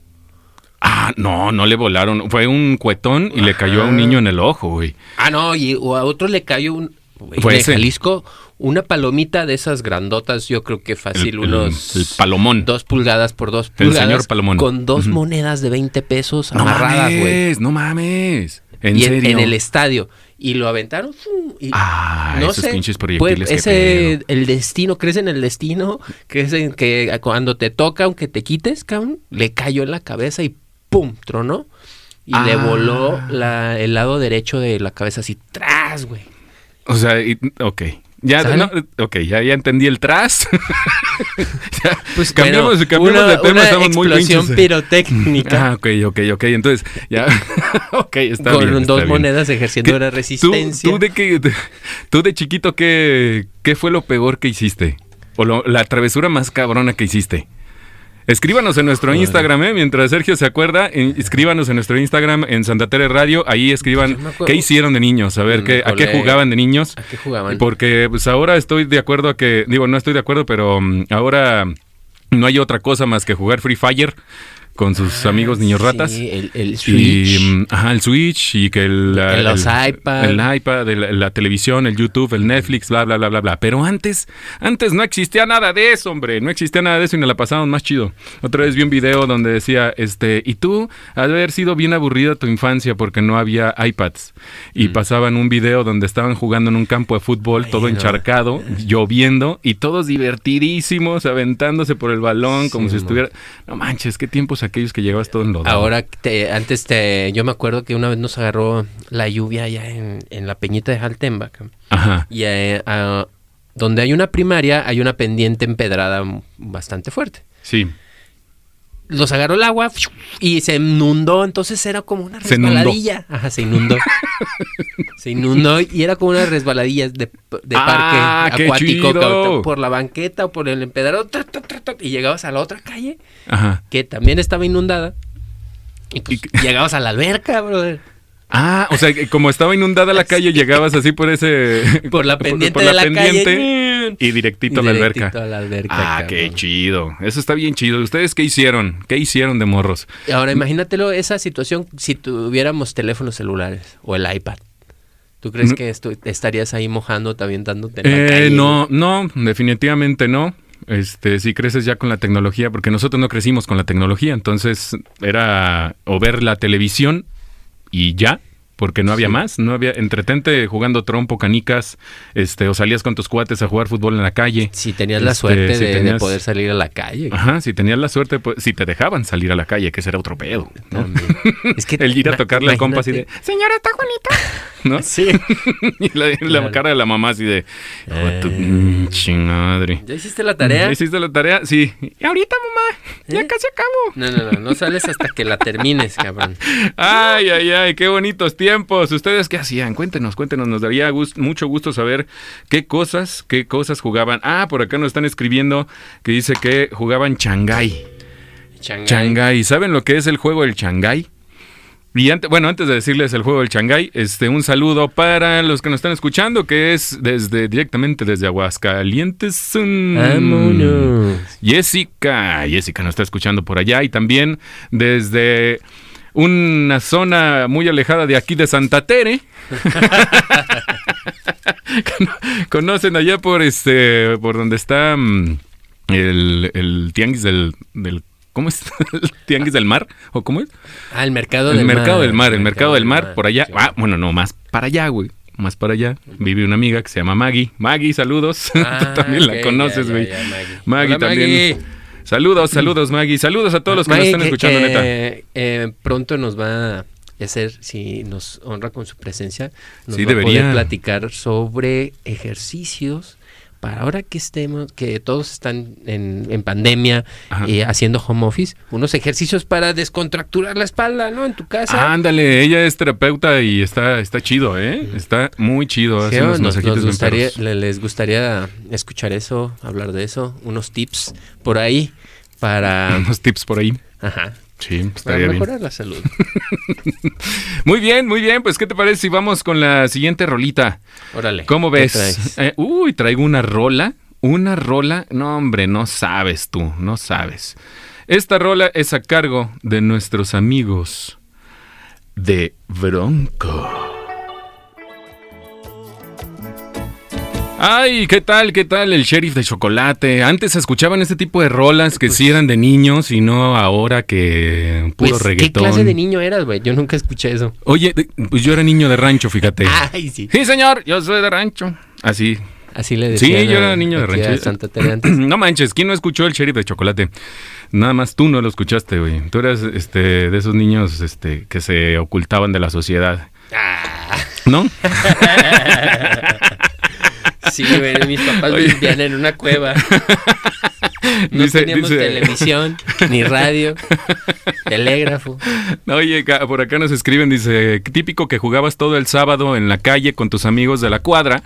Ah, no, no le volaron. Fue un cuetón y le cayó a un niño en el ojo, güey. Ah, no, y a otro le cayó un... Fue en ese. Jalisco, una palomita de esas grandotas, yo creo que fácil, El- el- unos... el palomón. Dos pulgadas por dos El pulgadas. señor palomón. Con dos monedas de 20 pesos No amarradas, güey. mames, no mames. ¿En y serio? En, el estadio. Y lo aventaron. Ah, esos pinches pues, proyectiles, qué ese, el destino, crees en el destino, crees en que cuando te toca, aunque te quites, cabrón, le cayó en la cabeza y ¡pum! tronó. Y le Ah. voló la- el lado derecho de la cabeza así, ¡tras, güey! O sea, y- ok. Ya, no, ok, ya, ya entendí el tras. Ya, Pues cambiamos, bueno, cambiamos una, de tema, una estamos muy explosión pirotécnica Ah, ok, ok, ok. Entonces, ya. ok, está con bien. está dos bien. monedas ejerciendo ¿Qué- la ¿Tú, resistencia. tú de qué, tú de chiquito, ¿qué, ¿qué fue lo peor que hiciste? O lo- la travesura más cabrona que hiciste. Escríbanos en nuestro Instagram, ¿eh? mientras Sergio se acuerda, en- escríbanos en nuestro Instagram en Santa Tere Radio, ahí escriban qué hicieron de niños, a ver, qué, a qué jugaban de niños. ¿A qué jugaban? Porque pues ahora estoy de acuerdo a que, digo, no estoy de acuerdo, pero mm, ahora no hay otra cosa más que jugar Free Fire con sus amigos niños ratas. Ah, el, el Y, Switch. mm, ajá, el Switch y que el, Que los iPad. el iPad, la, televisión, el YouTube, el Netflix, bla, bla, bla, bla, bla. Pero antes, antes no existía nada de eso, hombre. No existía nada de eso y nos la pasamos más chido. Otra vez vi un video donde decía, este, y tú, has de haber sido bien aburrida tu infancia porque no había iPads. Y pasaban un video donde estaban jugando en un campo de fútbol, todo encharcado, lloviendo, y todos divertidísimos, aventándose por el balón, como Sí, si estuviera. No manches, qué tiempos aquellos que llegabas todo enlodado. Ahora, te, antes te, yo me acuerdo que una vez nos agarró la lluvia allá en, en la peñita de Jaltemba. Ajá. Y eh, donde hay una primaria, hay una pendiente empedrada bastante fuerte. Sí. Los agarró el agua y se inundó, entonces era como una Se resbaladilla. Ajá, se inundó. se inundó y era como una resbaladilla de, de Ah, parque acuático chido. por la banqueta o por el empedrado. y llegabas a la otra calle Ajá. que también estaba inundada. Y pues Y- llegabas a la alberca, brother. Ah, o sea, como estaba inundada la calle, llegabas así por ese... Por la pendiente por de la la pendiente calle. Y directito a la alberca. a la alberca, Ah, cabrón. qué chido. Eso está bien chido. ¿Ustedes qué hicieron? ¿Qué hicieron de morros? Ahora imagínatelo esa situación si tuviéramos teléfonos celulares o el iPad. ¿Tú crees No. que estu- estarías ahí mojando, también dándote en la Eh, calle? no, no, definitivamente no. Este, si creces ya con la tecnología, porque nosotros no crecimos con la tecnología, entonces era o ver la televisión y ya, porque no había más, no había entretente jugando trompo, canicas, este, o salías con tus cuates a jugar fútbol en la calle. Si tenías la Este, suerte si de, de tenías- poder salir a la calle. Ajá, si tenías la suerte, pues, si te dejaban salir a la calle, que ese era otro pedo. Es que El ir a tocarle al compa así de, señora, está bonita, ¿no? Sí. y la, la Claro. cara de la mamá así de, "Hijo de tu Eh. pinche madre. ¿Ya hiciste la tarea? ¿Hiciste la tarea? Sí. Y ahorita, mamá, ya ¿Eh? casi acabo. No, no, no, no sales hasta que la termines, cabrón. Ay, ay, ay, qué bonitos tiempos. ¿Ustedes qué hacían? Cuéntenos, cuéntenos. Nos daría mucho gusto saber qué cosas, qué cosas jugaban. Ah, por acá nos están escribiendo que dice que jugaban Shanghai. Shanghái. Shanghai. ¿Saben lo que es el juego del Shanghai? Y antes, bueno, antes de decirles el juego del Shanghai, este, un saludo para los que nos están escuchando, que es desde directamente desde Aguascalientes. Mm. Vámonos. Jessica, Jessica nos está escuchando por allá y también desde una zona muy alejada de aquí de Santa Tere. Conocen allá por este, por donde está mm, el, el tianguis del, del ¿cómo es? ¿El tianguis del mar o cómo es? Ah, el mercado El del mar. mercado del mar, el mercado del mar, por allá. Sí. Ah, bueno, no, más para allá, güey. Más para allá. Vive una amiga que se llama Maggie. Maggie, saludos. Ah, Tú también la conoces, güey. Maggie. Maggie Hola, también. Maggie. Saludos, saludos, Maggie. Saludos a todos los que Maggie, nos están escuchando, que, neta. eh, pronto nos va a hacer, si nos honra con su presencia, nos Sí, va a debería. poder platicar sobre ejercicios para ahora que estemos, que todos están en, en pandemia eh, haciendo home office, unos ejercicios para descontracturar la espalda, ¿no? En tu casa. Ándale, ella es terapeuta y está, está chido, ¿eh? Está muy chido. Sí, hace unos nos, nos gustaría, les gustaría escuchar eso, hablar de eso, unos tips por ahí para, Unos tips por ahí. ajá, Sí, para bien. mejorar la salud. Muy bien, muy bien. Pues, ¿qué te parece si vamos con la siguiente rolita? Órale. ¿Cómo ¿qué ves? Eh, uy, traigo una rola. Una rola. No, hombre, no sabes tú, no sabes. Esta rola es a cargo de nuestros amigos de Bronco. Ay, ¿qué tal? ¿Qué tal el sheriff de chocolate? Antes escuchaban este tipo de rolas que sí eran de niños y no ahora que puro Pues, ¿Qué reggaetón. clase de niño eras, güey? Yo nunca escuché eso. Oye, pues yo era niño de rancho, fíjate. Ay, sí. Sí, señor, yo soy de rancho. Así. Así le Sí, decían. yo era niño de rancho. Santa Tere antes. No manches, ¿quién no escuchó el sheriff de chocolate? Nada más tú no lo escuchaste, güey. Tú eras este, de esos niños este, que se ocultaban de la sociedad. Ah. ¿No? Sí, mis papás Oye. vivían en una cueva. No Dice- teníamos dice- televisión, ni radio, telégrafo. Oye, por acá nos escriben, dice, típico que jugabas todo el sábado en la calle con tus amigos de la cuadra.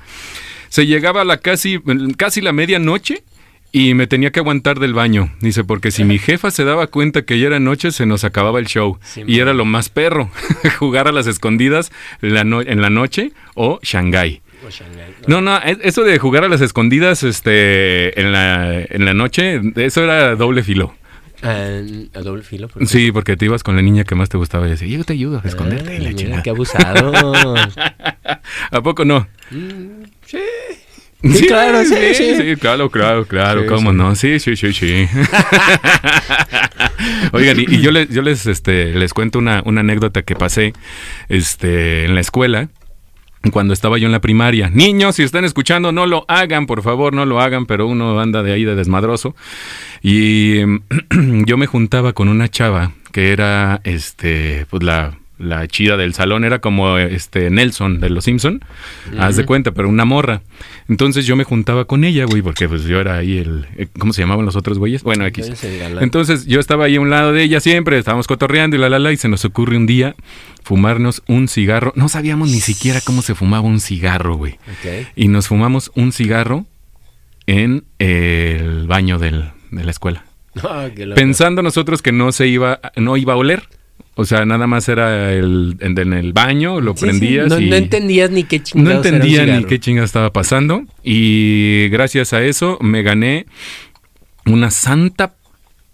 Se llegaba a la casi, casi la medianoche y me tenía que aguantar del baño. Dice, porque si mi jefa se daba cuenta que ya era noche, se nos acababa el show. Sí, y era lo más perro, jugar a las escondidas la no- en la noche o Shanghái. No, no, es- eso de jugar a las escondidas este, en, la, en la noche, eso era doble filo. Ah, a doble filo. Sí, porque te ibas con la niña que más te gustaba y decía, yo te ayudo a esconderte. Ah, y la mira, chingada. qué abusado. ¿A poco no? sí. Sí, claro, sí, sí. claro, claro, claro, cómo no, sí, sí, sí, sí. Oigan, y, y yo les, yo les, este, les cuento una, una anécdota que pasé, este, en la escuela. Cuando estaba yo en la primaria. Niños, si están escuchando, no lo hagan, por favor, no lo hagan, pero uno anda de ahí de desmadroso. Y em, yo me juntaba con una chava que era, este, pues la, la chida del salón, era como este Nelson de los Simpson, haz de cuenta, pero una morra. Entonces yo me juntaba con ella, güey, porque pues yo era ahí el, eh, ¿cómo se llamaban los otros güeyes? Bueno, X. Entonces, yo estaba ahí a un lado de ella siempre, estábamos cotorreando y la la la, y se nos ocurre un día fumarnos un cigarro. No sabíamos ni siquiera cómo se fumaba un cigarro, güey. Y nos fumamos un cigarro en el baño del- de la escuela. Ah. Pensando nosotros que no se iba, no iba a oler. O sea, nada más era el, en, en el baño, lo Sí, sí, prendías No, y no entendías ni qué no chingados era un entendía ni qué chinga estaba pasando. Y gracias a eso me gané una santa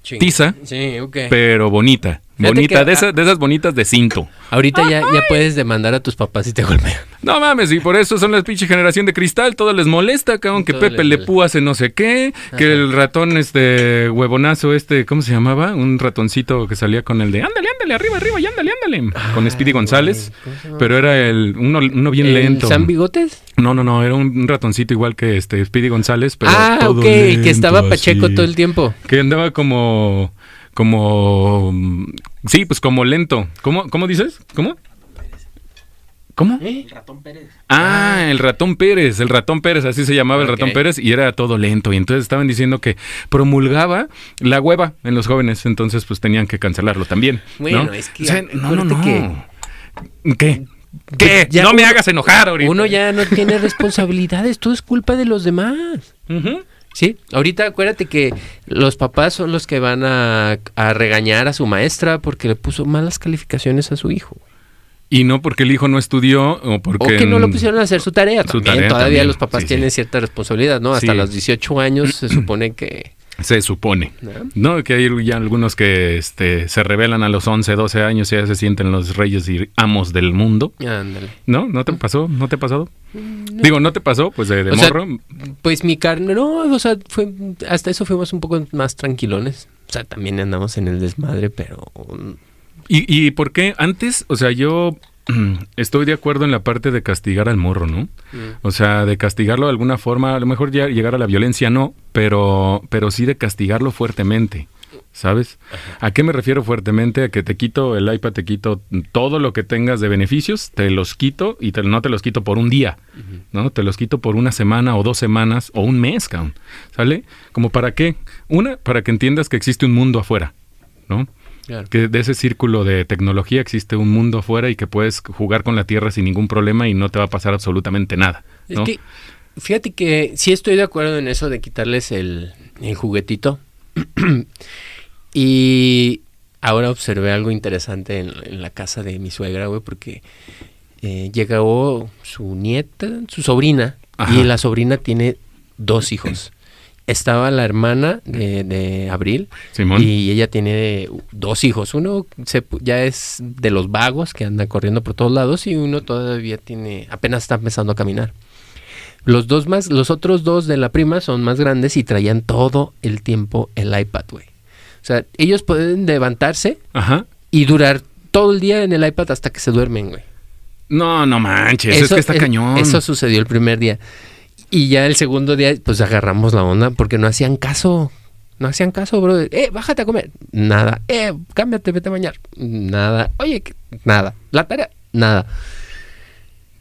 Ching. tiza, Sí, ok. pero bonita. Bonita, que- de, esas, de esas bonitas de cinto. Ahorita ya, ya puedes demandar a tus papás si te golpean. No mames, y por eso son las pinche generación de cristal. Todo les molesta, cabrón, que Todo Pepe Le molesta. Pú hace no sé qué, que el ratón, este, huevonazo, este, ¿cómo se llamaba? Un ratoncito que salía con el de, ándale, ándale, arriba, arriba, y ándale, ándale. con Speedy González. Pero era el, uno, uno bien ¿El lento. ¿San Bigotes? No, no, no, era un, un ratoncito igual que este Speedy González, pero ah, todo ok, que estaba Pacheco así. todo el tiempo. Que andaba como, como, sí, pues como lento. ¿Cómo, cómo dices? ¿Cómo? ¿Cómo? Ah, el ratón Pérez, el ratón Pérez, así se llamaba el ratón Pérez y era todo lento. Y entonces estaban diciendo que promulgaba la hueva en los jóvenes, entonces pues tenían que cancelarlo también. Bueno, ¿no? es que O sea, no, no, no. ¿Qué? ¿Qué? Ya no me hagas enojar ahorita. Uno ya no tiene responsabilidades, todo es culpa de los demás. Ujú. Sí, ahorita acuérdate que los papás son los que van a, a regañar a su maestra porque le puso malas calificaciones a su hijo. Y no porque el hijo no estudió o porque... O que no lo pusieron a hacer su tarea. Su también. tarea Todavía también, los papás sí, tienen sí. cierta responsabilidad, ¿no? Hasta Sí. los 18 años se supone que... Se supone. ¿no? Que hay ya algunos que este, se revelan a los 11, 12 años y ya se sienten los reyes y amos del mundo. Ándale. ¿No? ¿No te pasó? ¿No te ha pasado? Digo, ¿no te pasó? Pues de, de O sea, morro. Pues mi carne, no, o sea, fue, hasta eso fuimos un poco más tranquilones. O sea, también andamos en el desmadre, pero... ¿Y, ¿Y por qué? Antes, o sea, yo estoy de acuerdo en la parte de castigar al morro, ¿no? O sea, de castigarlo de alguna forma, a lo mejor ya llegar a la violencia no, pero, pero sí de castigarlo fuertemente. ¿Sabes? ¿A qué me refiero fuertemente? A que te quito el iPad, te quito todo lo que tengas de beneficios, te los quito y te- no te los quito por un día, ¿no? Te los quito por una semana o dos semanas o un mes, cabrón. ¿Sale? ¿Como para qué? Una, para que entiendas que existe un mundo afuera, ¿no? Claro. que de ese círculo de tecnología existe un mundo afuera y que puedes jugar con la Tierra sin ningún problema y no te va a pasar absolutamente nada. Es que, fíjate que sí estoy de acuerdo en eso de quitarles el, el juguetito. y ahora observé algo interesante en, en la casa de mi suegra, güey, porque eh, llegó su nieta, su sobrina, Ajá. y la sobrina tiene dos hijos. Estaba la hermana de, de Abril Simón. y ella tiene dos hijos. Uno se ya es de los vagos que anda corriendo por todos lados y uno todavía tiene, apenas está empezando a caminar. Los dos más, los otros dos de la prima son más grandes y traían todo el tiempo el iPad, güey. O sea, ellos pueden levantarse Ajá. y durar todo el día en el iPad hasta que se duermen, güey. No, no manches, es que está es- cañón. Eso sucedió el primer día. Y ya el segundo día, pues agarramos la onda porque no hacían caso. No hacían caso, bro. Eh, bájate a comer. Nada. Eh, cámbiate, vete a bañar. Nada. Oye, nada. La tarea, nada.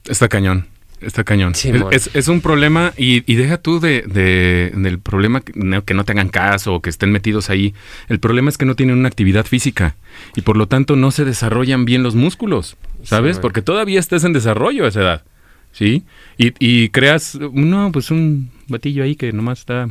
Está cañón. Está cañón. Sí, es, es- es un problema y, y deja tú de, de- del problema que no, que no te hagan caso o que estén metidos ahí. El problema es que no tienen una actividad física y por lo tanto no se desarrollan bien los músculos, ¿sabes? Sí. Porque todavía estás en desarrollo a esa edad, ¿sí? Y, y creas, no, pues un batillo ahí que nomás está...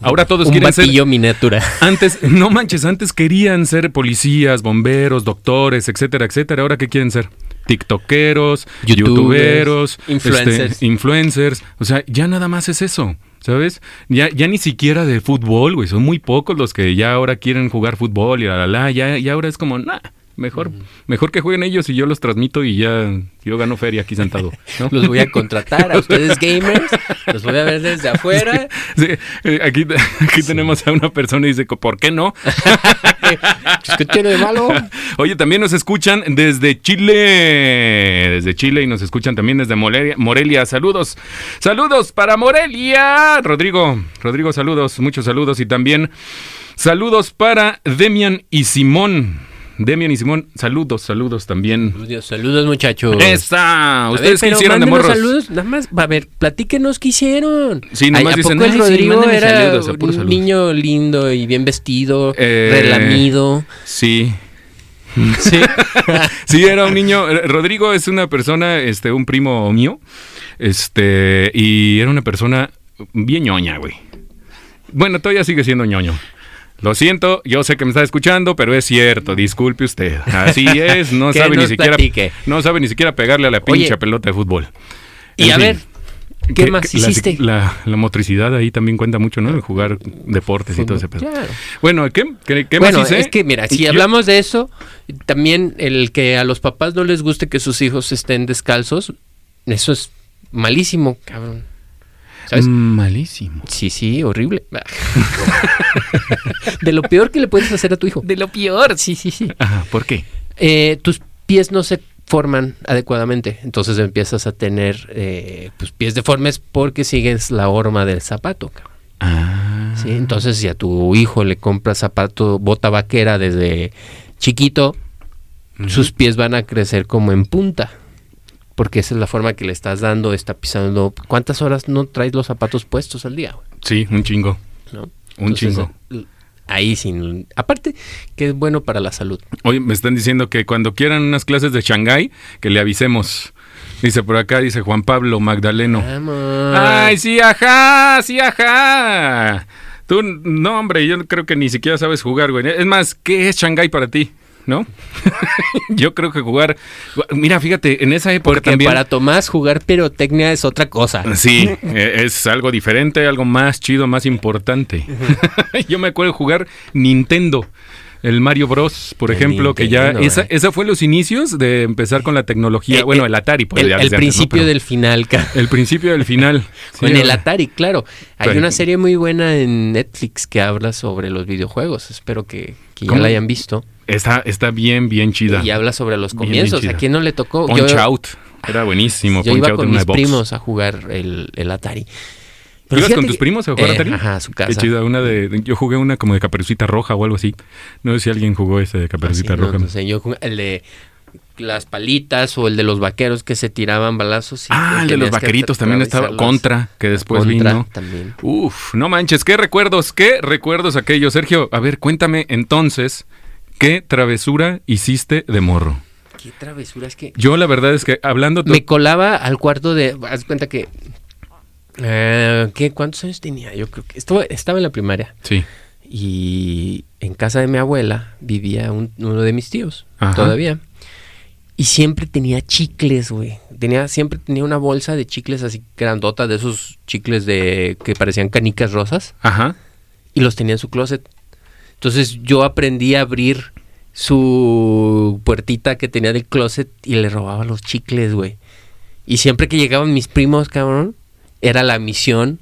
Ahora todos Un quieren ser... batillo miniatura. Antes, no manches, antes querían ser policías, bomberos, doctores, etcétera, etcétera. Ahora qué quieren ser? TikTokeros, youtuberos, influencers. este, influencers. O sea, ya nada más es eso, ¿sabes? Ya, ya ni siquiera de fútbol, güey. Son muy pocos los que ya ahora quieren jugar fútbol y la la la. Ya, ya ahora es como, nah, mejor, mejor que jueguen ellos y yo los transmito y ya yo gano feria aquí sentado. ¿no? Los voy a contratar a ustedes gamers. Los voy a ver desde afuera. Sí, eh, aquí, aquí tenemos a una persona y dice, ¿por qué no? Pues, ¿Qué tiene de malo? Oye, también nos escuchan desde Chile, desde Chile y nos escuchan también desde Morelia. Morelia. Saludos, saludos para Morelia. Rodrigo, Rodrigo, saludos, muchos saludos y también saludos para Demian y Simón. Demian y Simón, saludos, saludos también. Saludos, saludos, muchachos. ¡Esa! ¿Ustedes ver, qué hicieron de morros? saludos, nada más, a ver, platíquenos qué hicieron. Sí, nomás Ay, ¿a dicen, poco el "Ay, sí, Rodrigo mándenme era saludos, a puro un saludos". niño lindo y bien vestido, Eh, relamido. Sí, Sí. Sí, era un niño. eh, Rodrigo es una persona, este, un primo mío. Este, y era una persona bien ñoña, güey. Bueno, todavía sigue siendo ñoño. Lo siento, yo sé que me está escuchando, pero es cierto, disculpe usted. Así es, no sabe ni siquiera platique. no sabe ni siquiera pegarle a la pinche Oye. pelota de fútbol. y a fin. ver, ¿qué Que- más que hiciste? La, la motricidad ahí también cuenta mucho, ¿no? El jugar deportes y todo ese pedo. Claro. Bueno, ¿qué, qué, qué bueno, más hice? es que mira, si Yo- hablamos de eso, también el que a los papás no les guste que sus hijos estén descalzos, eso es malísimo, cabrón. ¿Sabes? Malísimo. Sí, sí, horrible. de lo peor que le puedes hacer a tu hijo. De lo peor. Sí, sí, sí. Ajá, ¿por qué? Eh, tus pies no se forman adecuadamente, entonces empiezas a tener eh, pues, pies deformes porque sigues la horma del zapato. Ah. ¿sí? Entonces, si a tu hijo le compras zapato, bota vaquera desde chiquito, sus pies van a crecer como en punta. Porque esa es la forma que le estás dando, está pisando. ¿Cuántas horas no traes los zapatos puestos al día? güey? Sí, un chingo. ¿No? Un Entonces, chingo. l- Ahí sin. Aparte, que es bueno para la salud. Hoy me están diciendo que cuando quieran unas clases de Shanghái, que le avisemos. Dice por acá, dice Juan Pablo Magdaleno. Vamos. Ay, sí, ajá, sí, ajá. Tú, no, hombre, yo creo que ni siquiera sabes jugar, güey. Es más, ¿qué es Shanghái para ti? ¿No? yo creo que jugar. Mira, fíjate, en esa época Porque también. para Tomás jugar pirotecnia es otra cosa. Sí, eh, es algo diferente, algo más chido, más importante. Yo me acuerdo de jugar Nintendo. El Mario Bros, por El ejemplo, que ya esa, eh. esa fue los inicios de empezar con la tecnología. Eh, bueno, eh, el Atari, pues el el principio del final, el principio del final. Sí, Con el Atari, claro. Hay una serie muy buena en Netflix que habla sobre los videojuegos. Espero que, que ya la hayan visto. Está, está bien, bien chida. Y habla sobre los Bien, bien comienzos. ¿A quién no le tocó? Punch yo Out. Era buenísimo. yo Punch iba Out con en una mis box. primos a jugar el, el Atari. ¿Ibas fíjate con tus primos a jugar Eh, Atari? Ajá, a su Qué casa. chida. Una de, yo jugué una como de Caperucita Roja o algo así. No sé si alguien jugó ese de Ah, sí, Caperucita no, Roja. no sé, yo jugué el de las palitas o el de los vaqueros que se tiraban balazos. y ah, el de los vaqueritos también estaba. Contra, que después Contra vino. también. Uf, no manches, qué recuerdos, qué recuerdos aquellos. Sergio, a ver, cuéntame entonces, ¿qué travesura hiciste de morro? Qué travesura, es que Yo la verdad es que hablando... me colaba al cuarto de. Haz cuenta que. eh, ¿qué, ¿Cuántos años tenía? Yo creo que estaba, estaba en la primaria. Sí, Y en casa de mi abuela vivía un- uno de mis tíos, Ajá. todavía. Y siempre tenía chicles, güey. Tenía, siempre tenía una bolsa de chicles así grandota, de esos chicles de que parecían canicas rosas. ajá. Y los tenía en su closet. Entonces yo aprendí a abrir su puertita que tenía del closet y le robaba los chicles, güey. Y siempre que llegaban mis primos, cabrón, era la misión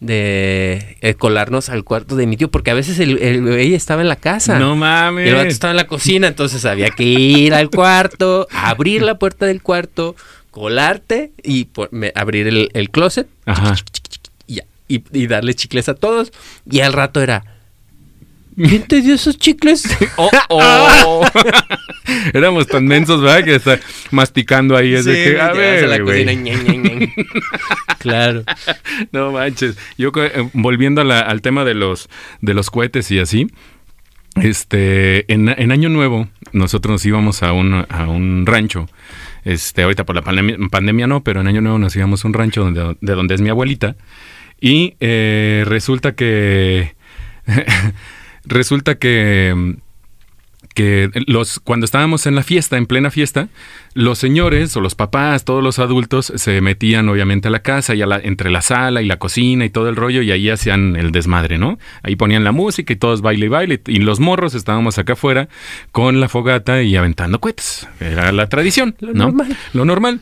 de eh, colarnos al cuarto de mi tío, porque a veces el, el güey estaba en la casa. No Y mames. el vato estaba en la cocina, entonces había que ir al cuarto, abrir la puerta del cuarto, colarte y por- me- abrir el, el closet Ajá. y, y, y darle chicles a todos. Y al rato era, ¿quién te dio esos chicles? Oh, oh. Éramos tan mensos, ¿verdad? Que está masticando ahí. Es de Sí, que, a ver, la cocina. claro. No manches. Yo eh, volviendo a la- al tema de los de los cohetes y así. Este, en, en Año Nuevo, nosotros nos íbamos a un, a un rancho. Este, ahorita por la pandemia, pandemia no, pero en Año Nuevo nos íbamos a un rancho donde, de donde es mi abuelita. Y eh, resulta que. Resulta que que los cuando estábamos en la fiesta, en plena fiesta, los señores o los papás, todos los adultos se metían obviamente a la casa y a la, entre la sala y la cocina y todo el rollo y ahí hacían el desmadre, ¿no? Ahí ponían la música y todos baile y baile y los morros estábamos acá afuera con la fogata y aventando cohetes. Era la tradición, Lo ¿no? normal. Lo normal.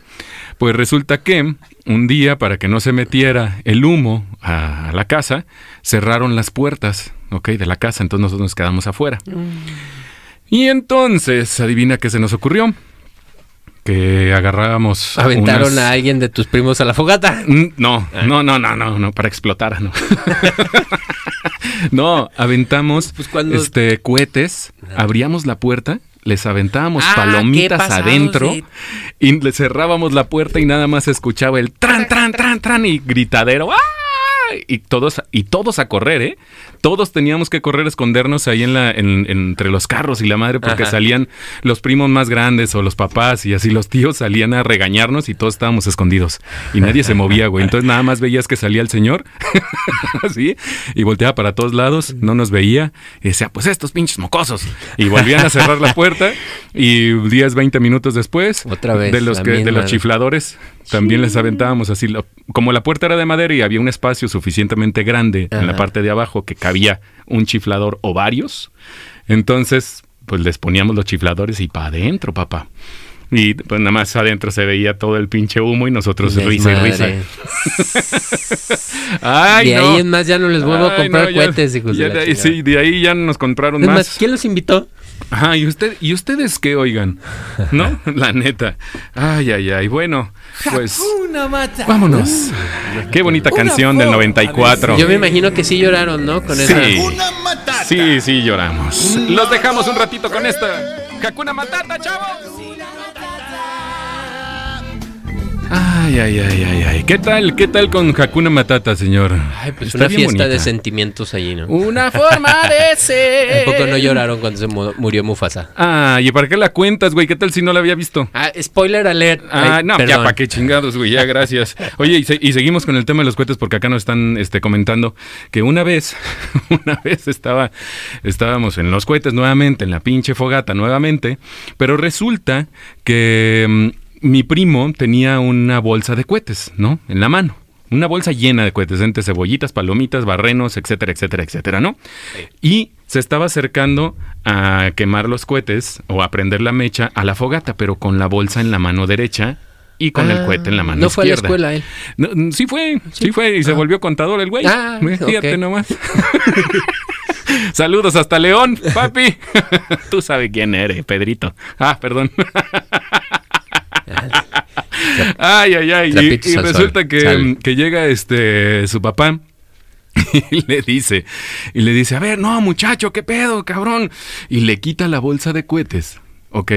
Pues resulta que un día, para que no se metiera el humo a, a la casa, cerraron las puertas, ¿ok? De la casa, entonces nosotros nos quedamos afuera. Y entonces, adivina qué se nos ocurrió. Que agarrábamos. Aventaron unas- a alguien de tus primos a la fogata. Mm, No, no, no, no, no, no, para explotar, no. no, aventamos Pues cuando- este cohetes, abríamos la puerta, les aventábamos Ah, palomitas adentro de- y le cerrábamos la puerta y nada más escuchaba el tran, tran, tran, tran y gritadero. ¡Ah! Y todos, y todos a correr, ¿eh? Todos teníamos que correr, escondernos ahí en la, en- entre los carros y la madre, porque Ajá. salían los primos más grandes o los papás y así los tíos salían a regañarnos y todos estábamos escondidos. Y nadie se movía, güey. Entonces nada más veías que salía el señor, así, y volteaba para todos lados, no nos veía, y decía, pues estos pinches mocosos. Y volvían a cerrar la puerta, y 10, 20 minutos después, Otra vez, de los, que, de los chifladores, también les aventábamos así. lo- como la puerta era de madera y había un espacio suficientemente grande en la parte de abajo que cabía un chiflador o varios, entonces pues les poníamos los chifladores y para adentro, papá. Y pues nada más adentro se veía todo el pinche humo y nosotros risa y risa. Ay, de no. ahí en más ya no les vuelvo a comprar no, ya- cohetes, hijos ya de la de. Sí, de ahí ya nos compraron más. más, ¿quién los invitó? Ajá, ¿y, usted, ¿y ustedes qué oigan? ¿No? La neta. Ay, ay, ay. Bueno, pues vámonos. Qué bonita canción del 94. Yo me imagino que sí lloraron, ¿no? Con Sí. esa. Sí, sí, lloramos. Los dejamos un ratito con esta. Hakuna Matata, chavos. Ay, Ay, ay, ay, ay. ¿Qué tal? ¿Qué tal con Hakuna Matata, señor? Ay, pues Está una fiesta de sentimientos allí, ¿no? Una forma de ser. ¿A poco no lloraron cuando se mu- murió Mufasa? Ah, ¿y para qué la cuentas, güey? ¿Qué tal si no la había visto? Ah, spoiler alert. Ah, Ay, no, ya para qué chingados, güey, ya gracias. Oye, y, se- y seguimos con el tema de los cohetes porque acá nos están este, comentando que una vez, una vez estaba, estábamos en los cohetes nuevamente, en la pinche fogata nuevamente, pero resulta que mm, mi primo tenía una bolsa de cohetes, ¿no? En la mano. Una bolsa llena de cohetes, entre cebollitas, palomitas, barrenos, etcétera, etcétera, etcétera, ¿no? Y se estaba acercando a quemar los cohetes o a prender la mecha a la fogata, pero con la bolsa en la mano derecha y con el Ah, cohete en la mano No fue a la izquierda. escuela él. No, mm, sí fue, sí, fue, y se Ah. volvió contador el güey. Ah, Fíjate nomás. Saludos hasta León, papi. Tú sabes quién eres, Pedrito. Ah, perdón. ay, ay, ay. Y, resulta que, Sal. que llega este su papá y le dice, y le dice, a ver, no, muchacho, qué pedo, cabrón. Y le quita la bolsa de cohetes. ¿Ok?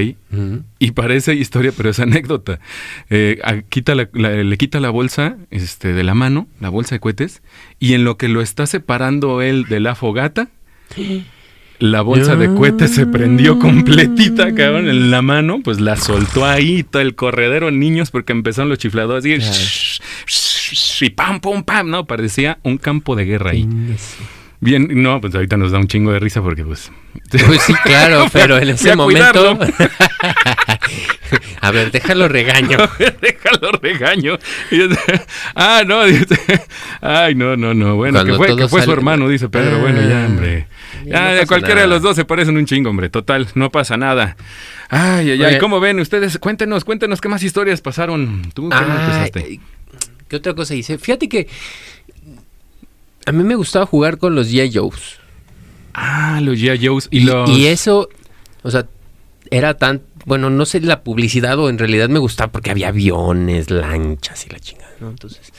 Y parece historia, pero es anécdota. Eh, a- quita la- la- le quita la bolsa este, de la mano, la bolsa de cohetes, y en lo que lo está separando él de la fogata, la bolsa de cohetes se prendió completita, cabrón, en la mano, pues la soltó ahí, todo el corredero, niños, porque empezaron los chifladores y, y pam, pum, pam, no, parecía un campo de guerra ahí. Inés. Bien, no, pues ahorita nos da un chingo de risa porque pues... Pues sí, claro, pero en ese momento. a ver, déjalo regaño. Déjalo regaño. Ah, no, dice, ay, no, no, no. Bueno, Cuando que fue, que fue su hermano, dice Pedro. bueno, ya, Ah, hombre. ya no cualquiera de los dos se parecen un chingo, hombre. Total, no pasa nada. Ay, ay, ay. ¿Cómo ven ustedes? Cuéntenos, cuéntenos qué más historias pasaron. ¿Tú qué Ah, ¿Qué otra cosa hice? Fíjate que a mí me gustaba jugar con los G.I. Joes. Ah, los G.I. Joes y, Y, los... y eso, o sea, era tan, bueno, no sé la publicidad o en realidad me gustaba porque había aviones, lanchas y la chingada, ¿no? Entonces,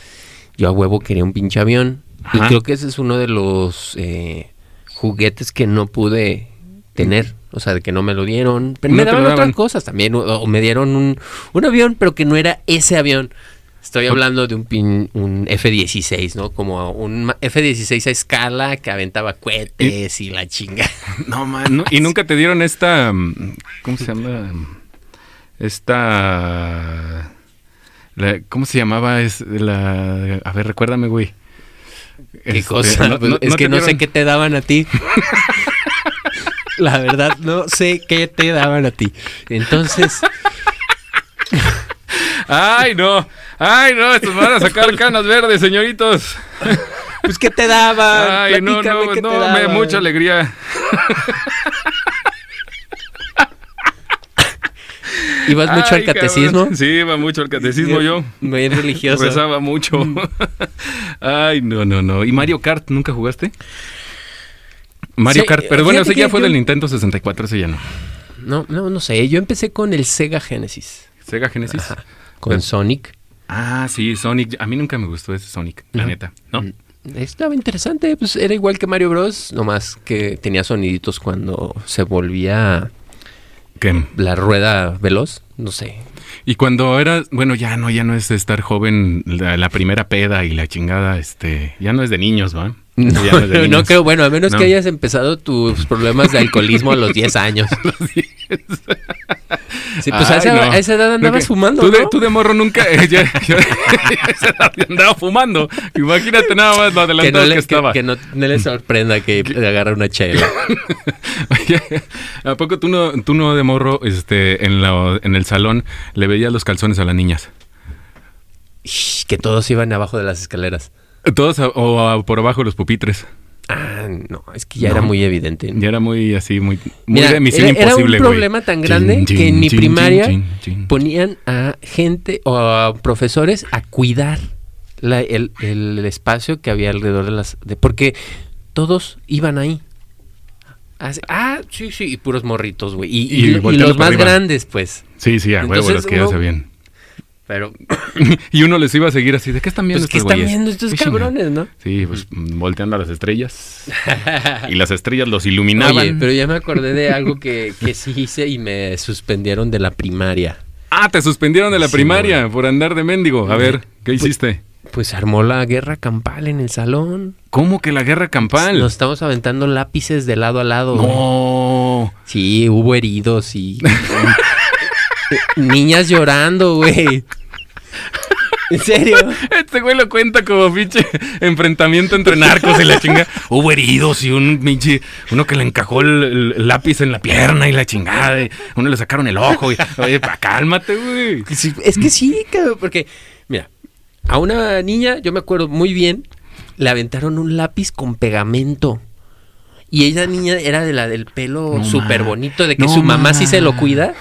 yo a huevo quería un pinche avión. Ajá. Y creo que ese es uno de los eh, juguetes que no pude tener. O sea, de que no me lo dieron. Pero No me daban otras cosas también. O, o me dieron un, un avión, pero que no era ese avión. Estoy hablando de un, pin- un F-16, ¿no? Como un ma- F-16 a escala que aventaba cohetes y la chinga. No, man, no, y nunca te dieron esta. mm, ¿Cómo se llama? Esta. la- ¿Cómo se llamaba? Es la. A ver, recuérdame, güey. ¿Qué Este, cosa? Pues, es que no sé qué te daban a ti. La verdad, no sé qué te daban a ti. Entonces, Ay, no. Ay, no. Estos van a sacar canas verdes, señoritos. pues ¿qué te daban? Ay, no, Platícame no, qué te no. Me, daban. mucha alegría. ¿Ibas mucho Ay, al catecismo? cabrón. Sí, iba mucho al catecismo yo. Muy religioso. Rezaba mucho. Mm. Ay, no, no, no. ¿Y Mario Kart nunca jugaste? Mario Sí, Kart, pero bueno, ese ya fue yo- del Nintendo 64, ese ya no. No, no, no sé. Yo empecé con el Sega Genesis. Sega Genesis. Ajá. Con Pero- Sonic. Ah, sí, Sonic. A mí nunca me gustó ese Sonic, la No. neta. ¿No? Mm, Estaba interesante, pues era igual que Mario Bros, nomás que tenía soniditos cuando se volvía ¿Qué? la rueda veloz, no sé. Y cuando eras, bueno, ya no, ya no es de estar joven, la, la primera peda y la chingada, este, ya no es de niños, ¿va? No, no creo, bueno, a menos No. que hayas empezado tus problemas de alcoholismo a los 10 años. Sí, pues a, Ay, esa, no. a esa edad andabas fumando, Tú de, ¿no? tú de morro nunca, eh, a esa edad ya andaba fumando. Imagínate nada más lo que adelantado no, que, le, que, estaba. que no, no le sorprenda que agarre una chela. Oye, ¿a poco tú no, tú no de morro, este, en, la, en el salón le veías los calzones a las niñas? Que todos iban abajo de las escaleras. Todos a- o a- por abajo los pupitres. Ah, no, es que ya No. era muy evidente. Ya era muy así, muy, muy Mira, de misión era, era un imposible, güey. problema tan grande Chin, que en mi chin, primaria ponían a gente o a profesores a cuidar la- el, el espacio que había alrededor de las... De, porque todos iban ahí. Así- ah, sí, sí, y puros morritos, güey. Y, y- Y y volteando los más arriba. grandes, pues. Sí, sí, a huevo, los que ya sabían. Pero, y uno les iba a seguir así, ¿de qué están viendo pues, ¿qué estos están güeyes? viendo estos Qué cabrones, no? Sí, pues mm, volteando a las estrellas. y las estrellas los iluminaban. Oye, pero ya me acordé de algo que, que sí hice y me suspendieron de la primaria. Ah, te suspendieron de la Sí, primaria por andar de mendigo. A ver, ¿qué hiciste? Pues armó la guerra campal en el salón. ¿Cómo que la guerra campal? Nos estamos aventando lápices de lado a lado. No. Sí, hubo heridos y. Niñas llorando, güey. ¿En serio? Este güey lo cuenta como pinche enfrentamiento entre narcos y la chinga. Hubo heridos y un pinche. Uno que le encajó el, el lápiz en la pierna y la chingada. y uno le sacaron el ojo. Y, oye, pa, cálmate, güey. Sí, Es que sí, cabrón, porque, mira, a una niña, yo me acuerdo muy bien, le aventaron un lápiz con pegamento. Y esa niña era de la del pelo No súper bonito, de que no su mamá sí se lo cuida.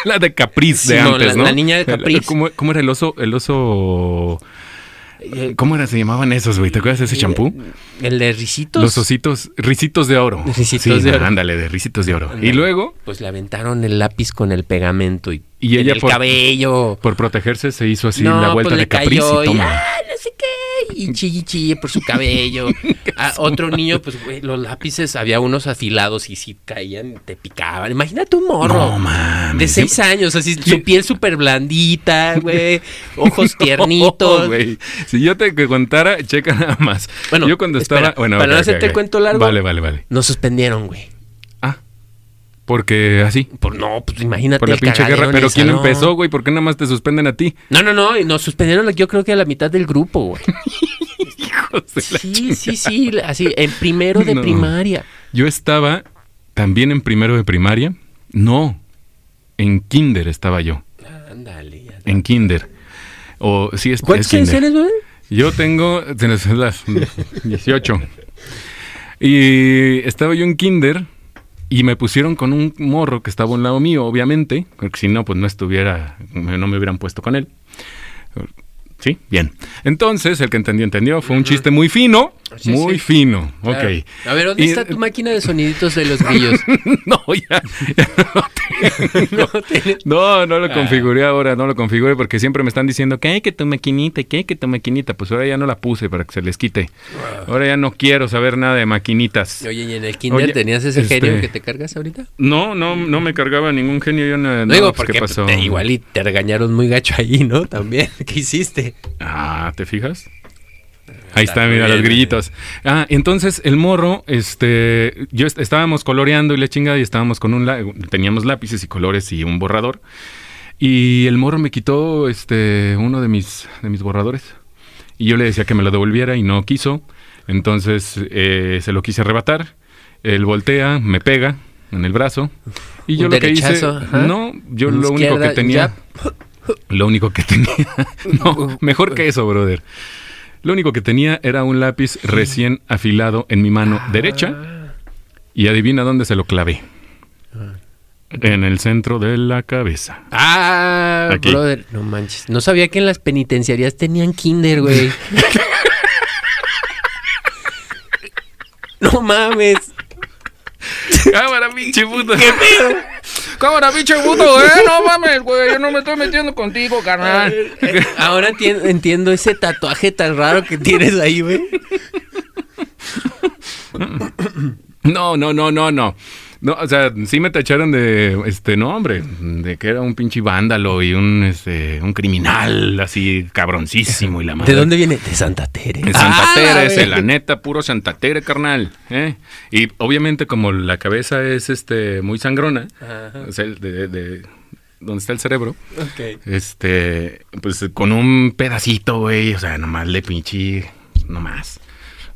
La de Capriz de no, antes, la- ¿no? la niña de Capriz. ¿Cómo, cómo era el oso? El oso. Eh, ¿Cómo era? Se llamaban esos, güey. ¿Te acuerdas de ese champú? El de risitos. Los ositos, risitos de oro. Ricitos Sí, de oro. Ándale, de risitos de oro. Y luego, Pues le aventaron el lápiz con el pegamento y, Y en ella el por- cabello. por protegerse, se hizo así no, la vuelta pues de Capriz y y, toma. "Ay, no sé qué, y chille chille por su cabello. A otro niño, pues, güey, los lápices, había unos afilados y si caían, te picaban. Imagínate un morro. No, mames. De seis años, así, su piel súper blandita, güey, ojos tiernitos. No, si yo te contara, checa nada más. Bueno, yo cuando espera, estaba. Bueno, para no hacerte ok. cuento largo. Vale, vale, vale. Nos suspendieron, güey. Porque así. Por, no, pues imagínate Por la el pinche guerra. Pero el ¿quién empezó, güey? ¿Por qué nada más te suspenden a ti? No, no, no, nos suspendieron yo creo que a la mitad del grupo, güey. Hijos de la Sí, sí, sí, así, en primero de No. primaria. Yo estaba también en primero de primaria. No. En kinder estaba yo. Ándale. En kinder. O sí, es, ¿Cuántos años kinder. eres, güey? Yo tengo tienes las 18. Y estaba yo en kinder y me pusieron con un morro que estaba a un lado mío, obviamente, porque si no, pues no estuviera, no me hubieran puesto con él. Sí, bien. Entonces, el que entendió, entendió. Fue un chiste muy fino, Sí, muy sí. fino. Claro. Ok. A ver, ¿dónde Y- está tu máquina de soniditos de los grillos? no, ya, ya no tengo. No lo Ah. configuré ahora, no lo configuré porque siempre me están diciendo que hay que tu maquinita, que hay que tu maquinita. Pues ahora ya no la puse para que se les quite. Ahora ya no quiero saber nada de maquinitas. Oye, ¿y en el kinder Oye, tenías ese este- genio que te cargas ahorita? No, no, no me cargaba ningún genio. Yo no, No, no, digo, pues, porque ¿qué pasó? te- igual y te regañaron muy gacho ahí, ¿no? También. ¿Qué hiciste? Ah, ¿te fijas? Ahí Está mira, los grillitos. Ah, entonces el morro, este, yo est- estábamos coloreando y la chingada y estábamos con un, la- teníamos lápices y colores y un borrador. Y el morro me quitó, este, uno de mis, de mis borradores. Y yo le decía que me lo devolviera y no quiso. Entonces eh, se lo quise arrebatar. Él voltea, me pega en el brazo. Y yo Un lo que hice, ajá. no, yo lo único que tenía, lo único que tenía, no, mejor que eso, brother. Lo único que tenía era un lápiz recién afilado en mi mano derecha y adivina dónde se lo clavé. En el centro de la cabeza. Ah, Aquí. brother. No manches. No sabía que en las penitenciarías tenían kinder, güey. no mames. Cámara, pinche puto. Cámara, pinche puto, eh. No mames, güey. Yo no me estoy metiendo contigo, carnal. Eh, Ahora entien- entiendo ese tatuaje tan raro que tienes ahí, güey. No, no, no, no, no. No, o sea, sí me tacharon de este nombre, de que era un pinche vándalo y un este un criminal así cabroncísimo y la madre. ¿De dónde viene? De Santa Tere. De Santa Ah, Tere, verga. la neta, puro Santa Tere, carnal. ¿eh? Y obviamente como la cabeza es este muy sangrona, Ajá. o sea, de, de- donde está el cerebro, Ok. este, pues con un pedacito, güey, o sea, nomás le pinche, nomás.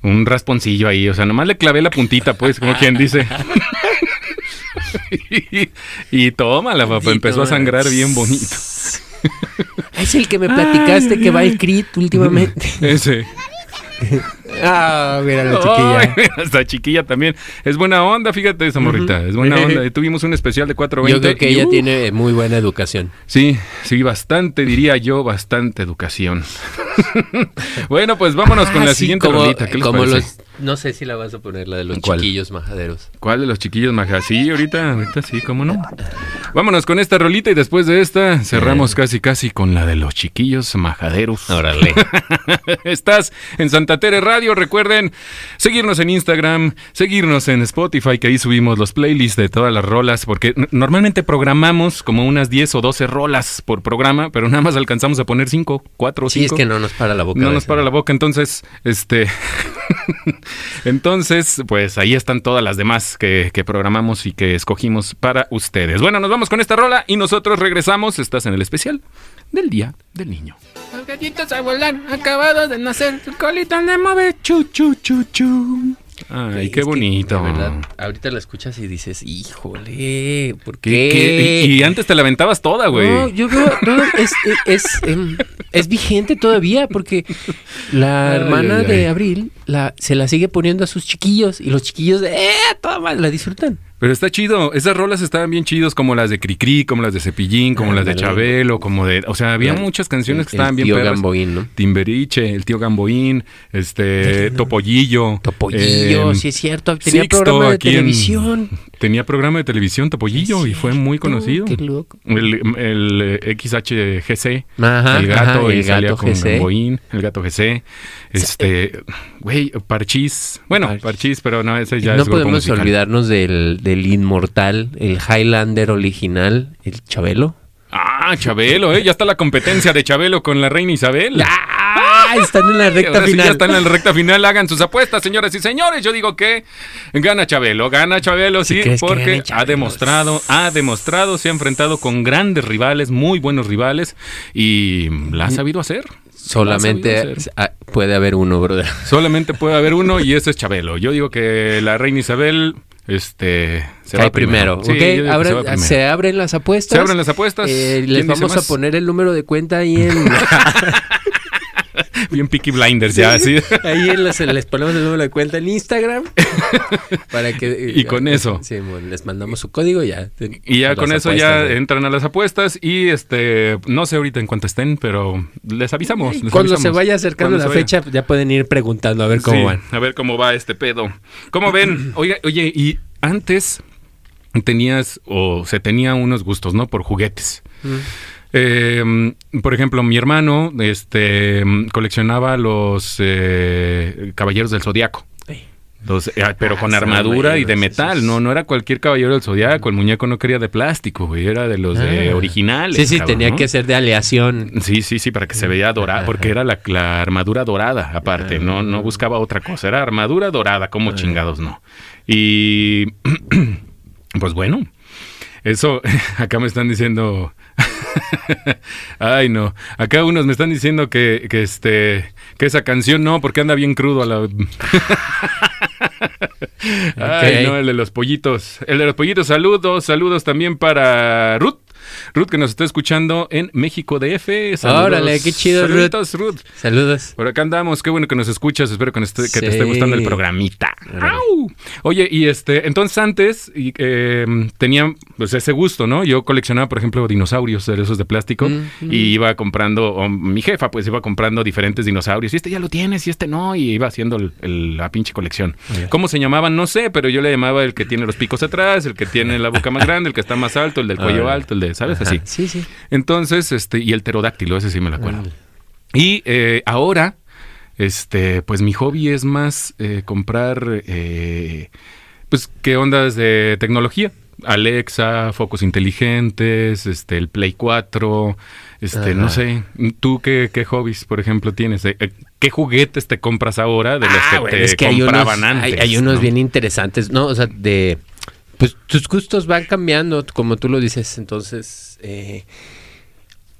Un rasponcillo ahí, o sea, nomás le clavé la puntita, pues, como quien dice. y, y tómala, papá, empezó a toma. sangrar bien bonito. Es el que me platicaste que va al CRIT últimamente. Ese. ah, mira la chiquilla. Hasta chiquilla también. Es buena onda, fíjate esa morrita. Es buena onda. Tuvimos un especial de 420. Yo creo que y, ella uh, tiene muy buena educación. Sí, sí, bastante, diría yo, bastante educación. bueno, pues vámonos con la sí, siguiente como, rolita. ¿Qué les como parece? los No sé si la vas a poner, la de los ¿Cuál? chiquillos majaderos. ¿Cuál de los chiquillos majas? Sí, ahorita, ahorita sí, cómo no. Vámonos con esta rolita y después de esta cerramos casi casi con la de los chiquillos majaderos. Órale. Estás en Santa Tere Radio. Recuerden seguirnos en Instagram, seguirnos en Spotify, que ahí subimos los playlists de todas las rolas, porque normalmente programamos como unas 10 o 12 rolas por programa, pero nada más alcanzamos a poner 5, 4 o 5. Sí, es que no nos para la boca. No nos para la boca, entonces, este, entonces, pues ahí están todas las demás que, que programamos y que escogimos para ustedes. Bueno, nos vamos con esta rola y nosotros regresamos. Estás en el especial del Día del Niño. Los gallitos a volar, acabados de nacer, su colita le mueve, chu, chu, chu, chu. Ay, Es qué que, bonito. de verdad, ahorita la escuchas y dices, híjole, ¿por ¿Qué- qué? qué? Y, y antes te la aventabas toda, güey. No, yo veo, no, es, es, es, em, es vigente todavía porque la Ay, hermana ay, de. Abril la, se la sigue poniendo a sus chiquillos y los chiquillos, ¡eh! Toda madre, la disfrutan. Pero está chido. Esas rolas estaban bien chidos, como las de Cricri, como las de Cepillín, como las de. Chabelo, como de. O sea, había muchas canciones que el estaban bien tío perras. Gamboín, ¿no? Timberiche, el tío Gamboín, este, Topollillo. Topollillo, em, sí es cierto, tenía Sixto programa de en- televisión. Tenía programa de televisión Topollillo y fue muy conocido. Qué loco. El, el, eh, XHGC, Ajá, el gato, ajá, y el salía gato con GC. Gamboín, el gato GC. Este, güey, Parchís. Bueno, Parchís. Parchís, pero no, ese ya no es podemos musical. olvidarnos del, del inmortal, el Highlander original, el Chabelo. Ah, Chabelo, ¿eh? Ya está la competencia de Chabelo con la reina Isabel. ¡Ah! Están en la recta Ahora sí final. ya están en la recta final. Hagan sus apuestas, señoras y señores. Yo digo que gana Chabelo, gana Chabelo, sí, porque ha demostrado, ha demostrado, se ha enfrentado con grandes rivales, muy buenos rivales, y la ha sabido hacer. Solamente La ha sabido hacer. ah, puede haber uno, brother. Solamente puede haber uno y ese es Chabelo. Yo digo que la reina Isabel, este, se Cae va primero. primero. Sí, ¿ok? yo digo que Ahora se va primero. se abren las apuestas. Se abren las apuestas. Eh, ¿Quién les vamos a poner el número de cuenta ahí en. Bien Peaky Blinders ya, así. ahí en les ponemos el número de cuenta en Instagram. para que. Y con eso. Sí, bueno, les mandamos su código y ya. Y ya con eso apuestas, ya entran a las apuestas y este no sé ahorita en cuánto estén, pero les avisamos. les Cuando se vaya acercando Cuando la vaya. fecha, ya pueden ir preguntando a ver cómo Sí, van. A ver cómo va este pedo. ¿Cómo ven? Oiga, oye, y antes tenías o se tenía unos gustos, ¿no? Por juguetes. Eh, por ejemplo, mi hermano este, coleccionaba los eh, Caballeros del Zodiaco. Los, eh, pero Ah, con armadura y de metal, esos. no, no era cualquier caballero del zodiaco, el muñeco no quería de plástico, güey, era de los de Ah. originales. Sí, sí, cabrón, tenía ¿no? que ser de aleación. Sí, sí, sí, para que se veía dorada, porque era la, la armadura dorada, aparte, no, no buscaba otra cosa, era armadura dorada, como chingados no. Y pues bueno, eso, acá me están diciendo, ay no, acá unos me están diciendo que, que este, que esa canción no, porque anda bien crudo a la... Ay, no, el de los pollitos. El de los pollitos, saludos, saludos también para Ruth. Ruth que nos está escuchando en México DF. Saludos. Órale, qué chido, Ruth. Saluditos, Ruth. Saludos. Por acá andamos, qué bueno que nos escuchas, espero que, esté- que te esté gustando el programita. ¡Au! Oye, y este, entonces antes y, eh, tenía pues, ese gusto, ¿no? Yo coleccionaba, por ejemplo, dinosaurios, de esos de plástico, Mm, y iba comprando, o mi jefa pues iba comprando diferentes dinosaurios, y este ya lo tienes, y este no, y iba haciendo el- el- la pinche colección. ¿Cómo se llamaban? No sé, pero yo le llamaba el que tiene los picos atrás, el que tiene la boca más grande, el que está más alto, el del cuello alto, el de, ¿sabes? Ajá. Así. Sí, sí. Entonces, este, y el pterodáctilo, ese sí me lo acuerdo. Y eh, ahora, este, pues mi hobby es más eh, comprar, eh, pues, ¿qué ondas de tecnología? Alexa, focos inteligentes, este, el Play 4, este, no sé, ¿tú qué, qué hobbies, por ejemplo, tienes? ¿Qué juguetes te compras ahora de los Ah, que bueno, te es que hay unos, compraban hay- antes? hay unos ¿no? bien interesantes, ¿no? O sea, de... Pues tus gustos van cambiando, como tú lo dices. Entonces, eh,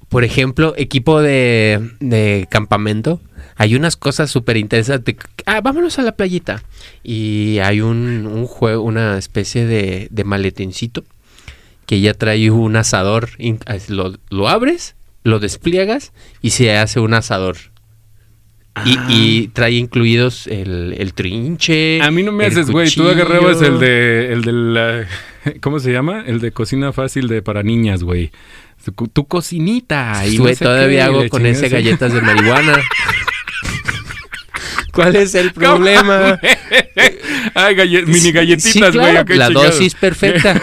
por ejemplo, equipo de, campamento. Hay unas cosas súper interesantes. Ah, vámonos a la playita. Y hay un, juego, una especie de, de que ya trae un asador. Lo, lo abres, lo despliegas y se hace un asador. Y, y trae incluidos el, el trinche. A mí no me haces, güey. Tú agarrabas el de, el de la, ¿cómo se llama? El de cocina fácil de para niñas, güey. Tu, tu cocinita. y Güey, no sé todavía hago con ese galletas de marihuana. ¿Cuál es el problema? Ay, mini Sí, galletitas, güey. claro, la chingados. dosis perfecta.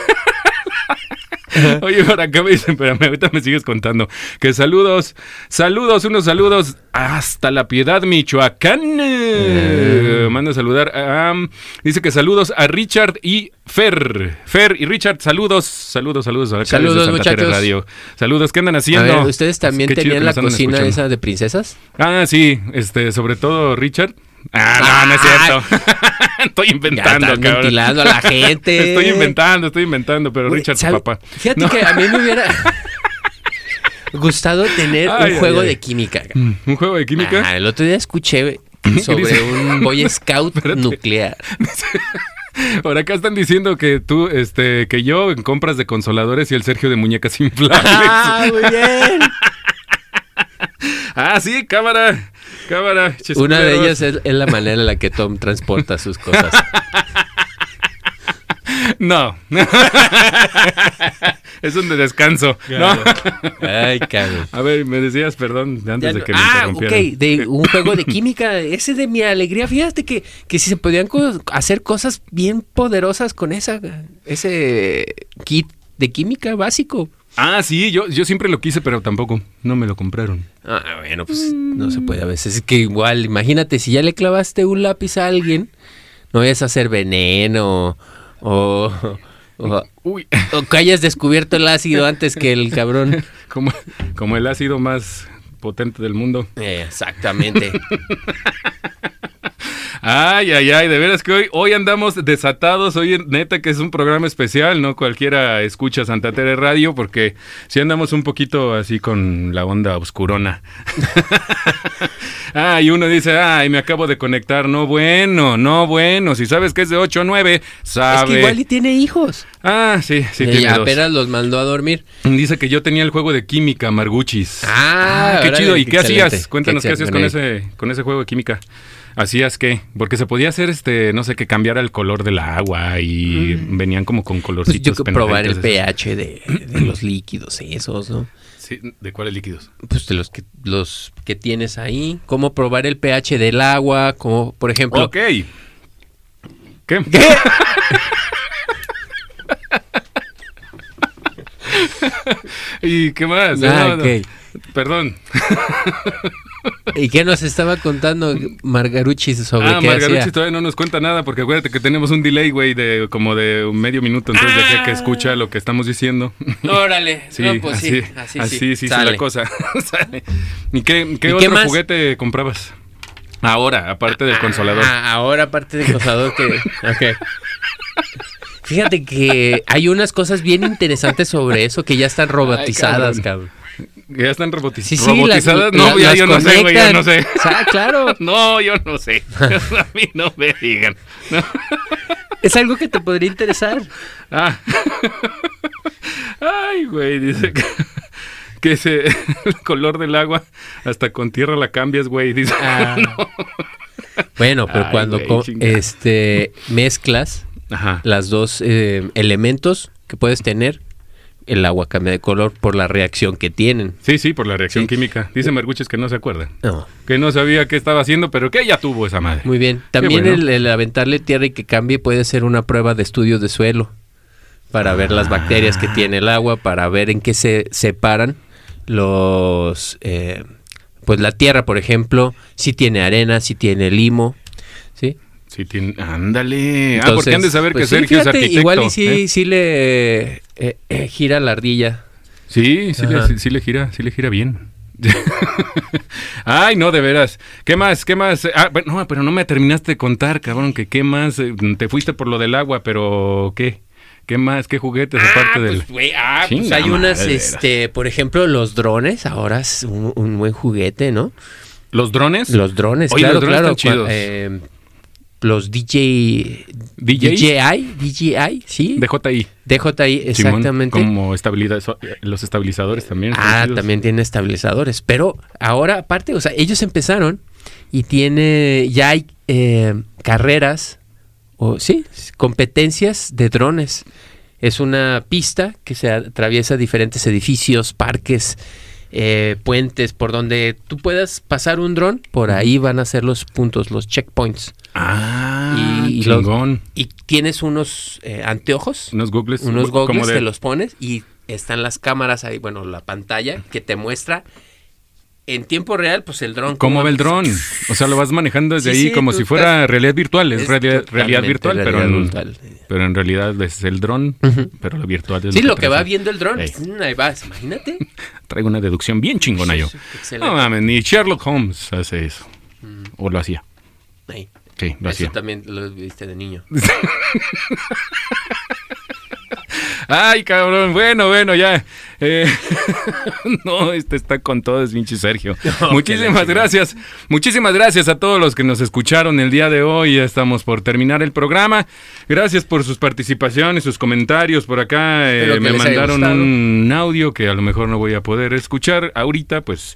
Oye, por acá me dicen, espérame, ahorita me sigues contando. Que saludos, saludos, unos saludos hasta la Piedad, Michoacán. Eh, Manda a saludar. a- dice que saludos a Richard y Fer. Fer y Richard, saludos, saludos, saludos. acá Saludos, Santa muchachos. Radio. Saludos, ¿qué andan A haciendo? ver, ¿ustedes también Qué tenían la cocina escuchando. esa de princesas? Ah, sí, este, sobre todo Richard. Ah, no, no es cierto. Estoy Ya inventando, estás cabrón. ventilando a la gente. Estoy inventando, estoy inventando, pero Richard, ¿sabe? papá. Fíjate que a mí me hubiera gustado tener Ay, un juego ay, ay. de química. Mm, ¿Un juego de química? El otro día escuché sobre un Boy Scout Espérate. nuclear. Por acá están diciendo que tú, este, que yo en compras de consoladores y el Sergio de muñecas inflables. Ah, muy bien. ah, sí, cámara, cámara. Una de ellas es, es la manera en la que Tom transporta sus cosas. No. es un de descanso. No. Ay, cabrón. A ver, me decías, perdón, antes de que me ah, interrumpieran. ok, de un juego de química, ese de mi alegría, fíjate que, que si se podían co- hacer cosas bien poderosas con esa, ese kit de química básico. Ah, sí, yo, yo siempre lo quise, pero tampoco. No me lo compraron. Ah, bueno, pues no se puede a veces. Es que igual, imagínate, si ya le clavaste un lápiz a alguien, no vayas a hacer veneno o, o, Uy, o que hayas descubierto el ácido antes que el cabrón. como, como el ácido más potente del mundo. Eh, exactamente. Ay, ay, ay, de veras que hoy, hoy andamos desatados, hoy neta que es un programa especial, ¿no? Cualquiera escucha Santa Tere Radio porque sí andamos un poquito así con la onda oscurona. ah, y uno dice, ay, me acabo de conectar, no bueno, no bueno, si sabes que es de 8 o 9, es sabe. que igual y tiene hijos. Ah, sí, sí, tiene dos. apenas los mandó a dormir. Dice que yo tenía el juego de química, Marguchis. Ah, qué órale, chido. ¿Y qué excelente. hacías? Cuéntanos Qué qué, hacías con ese, con ese juego de química. ¿Hacías qué? Porque se podía hacer, este, no sé, que cambiara el color del agua y venían como con Pues colorcitos. yo que probar el pH de, de los líquidos esos, ¿no? Sí, ¿De cuáles líquidos? Pues de los que los que tienes ahí, cómo probar el pH del agua, como por ejemplo, Ok. ¿Qué? ¿Y qué más? Ah, No, no. ok. Perdón. ¿Y qué nos estaba contando Margarucci sobre Ah, qué Margarucci hacía? todavía no nos cuenta nada porque acuérdate que tenemos un delay, güey, de como de un medio minuto, entonces de aquí a que escucha lo que estamos diciendo. Órale, Sí, no, pues así, sí, así, así sí, sí, la cosa. Sale. ¿Y qué, qué ¿Y otro qué más? juguete comprabas? Ahora, aparte del consolador. Ah, ahora aparte del consolador que... ok. Fíjate que hay unas cosas bien interesantes sobre eso que ya están robotizadas, Ay, cabrón. ¿Ya están roboti- Sí, sí, robotizadas? las- no, la- ya yo no sé, güey, yo no sé. Ah, claro. No, yo no sé. A mí no me digan. No. Es algo que te podría interesar. Ah. Ay, güey, dice que, que ese, el color del agua hasta con tierra la cambias, güey. Dice, Ah. Bueno, pero Ay, cuando este mezclas Ajá. las dos eh, elementos que puedes tener, el agua cambia de color por la reacción que tienen. Sí, sí, por la reacción Sí. química. Dice Merguches que no se acuerda. No, Que no sabía qué estaba haciendo, pero que ya tuvo esa madre. muy bien. También bueno. el, el aventarle tierra y que cambie puede ser una prueba de estudio de suelo para ver las bacterias que tiene el agua, para ver en qué se separan los, eh, pues la tierra, por ejemplo, si tiene arena, si tiene limo, ¿sí? Sí, tiene... Ándale. ah, porque han de saber pues que sí, Sergio fíjate, es arquitecto. Igual y sí, ¿eh? sí le eh, eh, gira la ardilla. Sí, sí le, sí, sí gira, sí le gira bien. Ay, no, de veras. ¿Qué más? ¿Qué más? Ah, bueno, no, pero no me terminaste de contar, cabrón, que qué más. Te fuiste por lo del agua, pero ¿qué? ¿Qué más? ¿Qué juguetes aparte del...? pues, güey, ah, pues hay unas, este, por ejemplo, los drones, ahora es un, un buen juguete, ¿no? ¿Los drones? Los drones, Oye, claro, los drones claro. están chidos. eh, los DJ... DJI, DJI, sí. DJI. DJI, Simón, exactamente. como estabilidad, los estabilizadores también. Ah, también tiene estabilizadores. Pero ahora, aparte, o sea, ellos empezaron y tiene, ya hay eh, carreras, o sí, competencias de drones. Es una pista que se atraviesa diferentes edificios, parques, eh, puentes por donde tú puedas pasar un dron, por ahí van a ser los puntos, los checkpoints. Ah, Y- y los- chingón. Y tienes unos eh, anteojos, Unos unos goggles, de- te los pones y están las cámaras ahí, bueno, la pantalla que te muestra en tiempo real, pues el dron. ¿Cómo cómo ve el dron? O sea, lo vas manejando desde Sí, ahí sí, como si fuera estás- realidad virtual. Es, es realidad, virtual, pero, en, virtual. pero en realidad es el dron, pero lo virtual es Sí, lo que va trae. viendo el dron. Ey. mm, Ahí vas, imagínate. Traigo una deducción bien chingona yo. No mames, ni Sherlock Holmes hace eso. O lo hacía. Sí, lo Eso hacía. también lo viste de niño. Ay, cabrón. Bueno, bueno, ya. Eh, no, este está con todo, es pinche Sergio. No, Muchísimas gracias. Muchísimas gracias a todos los que nos escucharon el día de hoy. Ya estamos por terminar el programa. Gracias por sus participaciones, sus comentarios. Por acá eh, me mandaron un audio que a lo mejor no voy a poder escuchar ahorita, pues.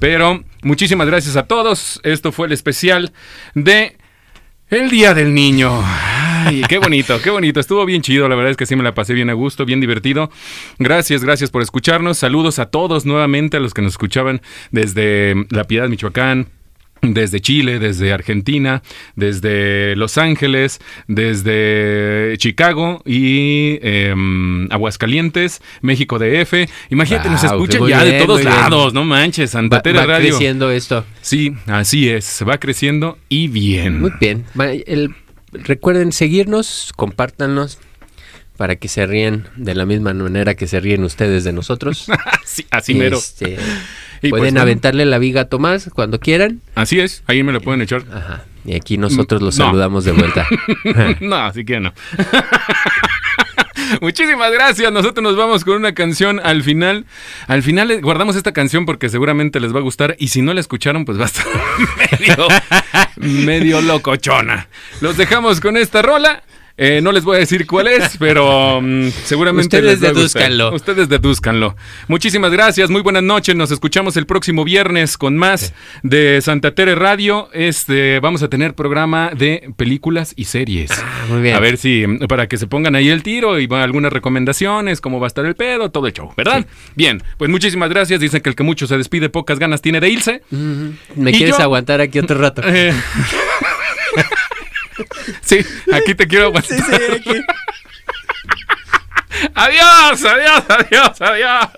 Pero muchísimas gracias a todos. Esto fue el especial de el Día del Niño. Ay, qué bonito, qué bonito. Estuvo bien chido, la verdad es que sí me la pasé bien a gusto, bien divertido. Gracias, gracias por escucharnos. Saludos a todos nuevamente, a los que nos escuchaban desde La Piedad, Michoacán. Desde Chile, desde Argentina, desde Los Ángeles, desde Chicago y em, Aguascalientes, México DF. Imagínate, nos escuchan ya de todos bien. lados, no manches, Santa Va, Tere va Radio. creciendo esto. Sí, así es, va creciendo y bien. Muy bien. El- recuerden seguirnos, compártanos para que se ríen de la misma manera que se ríen ustedes de nosotros. Sí, así mero. Este, Y pues, pueden bueno, aventarle la viga a Tomás cuando quieran. Así es, ahí me lo pueden echar. Ajá. Y aquí nosotros los No. saludamos de vuelta. no, así que no. Muchísimas gracias. Nosotros nos vamos con una canción al final. Al final eh, guardamos esta canción porque seguramente les va a gustar. Y si no la escucharon, pues va a estar medio, medio locochona. Los dejamos con esta rola. Eh, no les voy a decir cuál es, pero mm, seguramente Ustedes les va a. Ustedes dedúzcanlo. Muchísimas gracias, muy buenas noches. Nos escuchamos el próximo viernes con más de Santa Tere Radio. Este, vamos a tener programa de películas y series. Ah, muy bien. A ver si, mm, para que se pongan ahí el tiro y algunas recomendaciones, cómo va a estar el pedo, todo el show, ¿verdad? Bien, pues muchísimas gracias. Dicen que el que mucho se despide, pocas ganas tiene de irse. ¿Me ¿Y quieres yo? aguantar aquí otro rato? Eh, Sí, aquí te quiero aguantar. Sí, sí, aquí. adiós, adiós, adiós, adiós.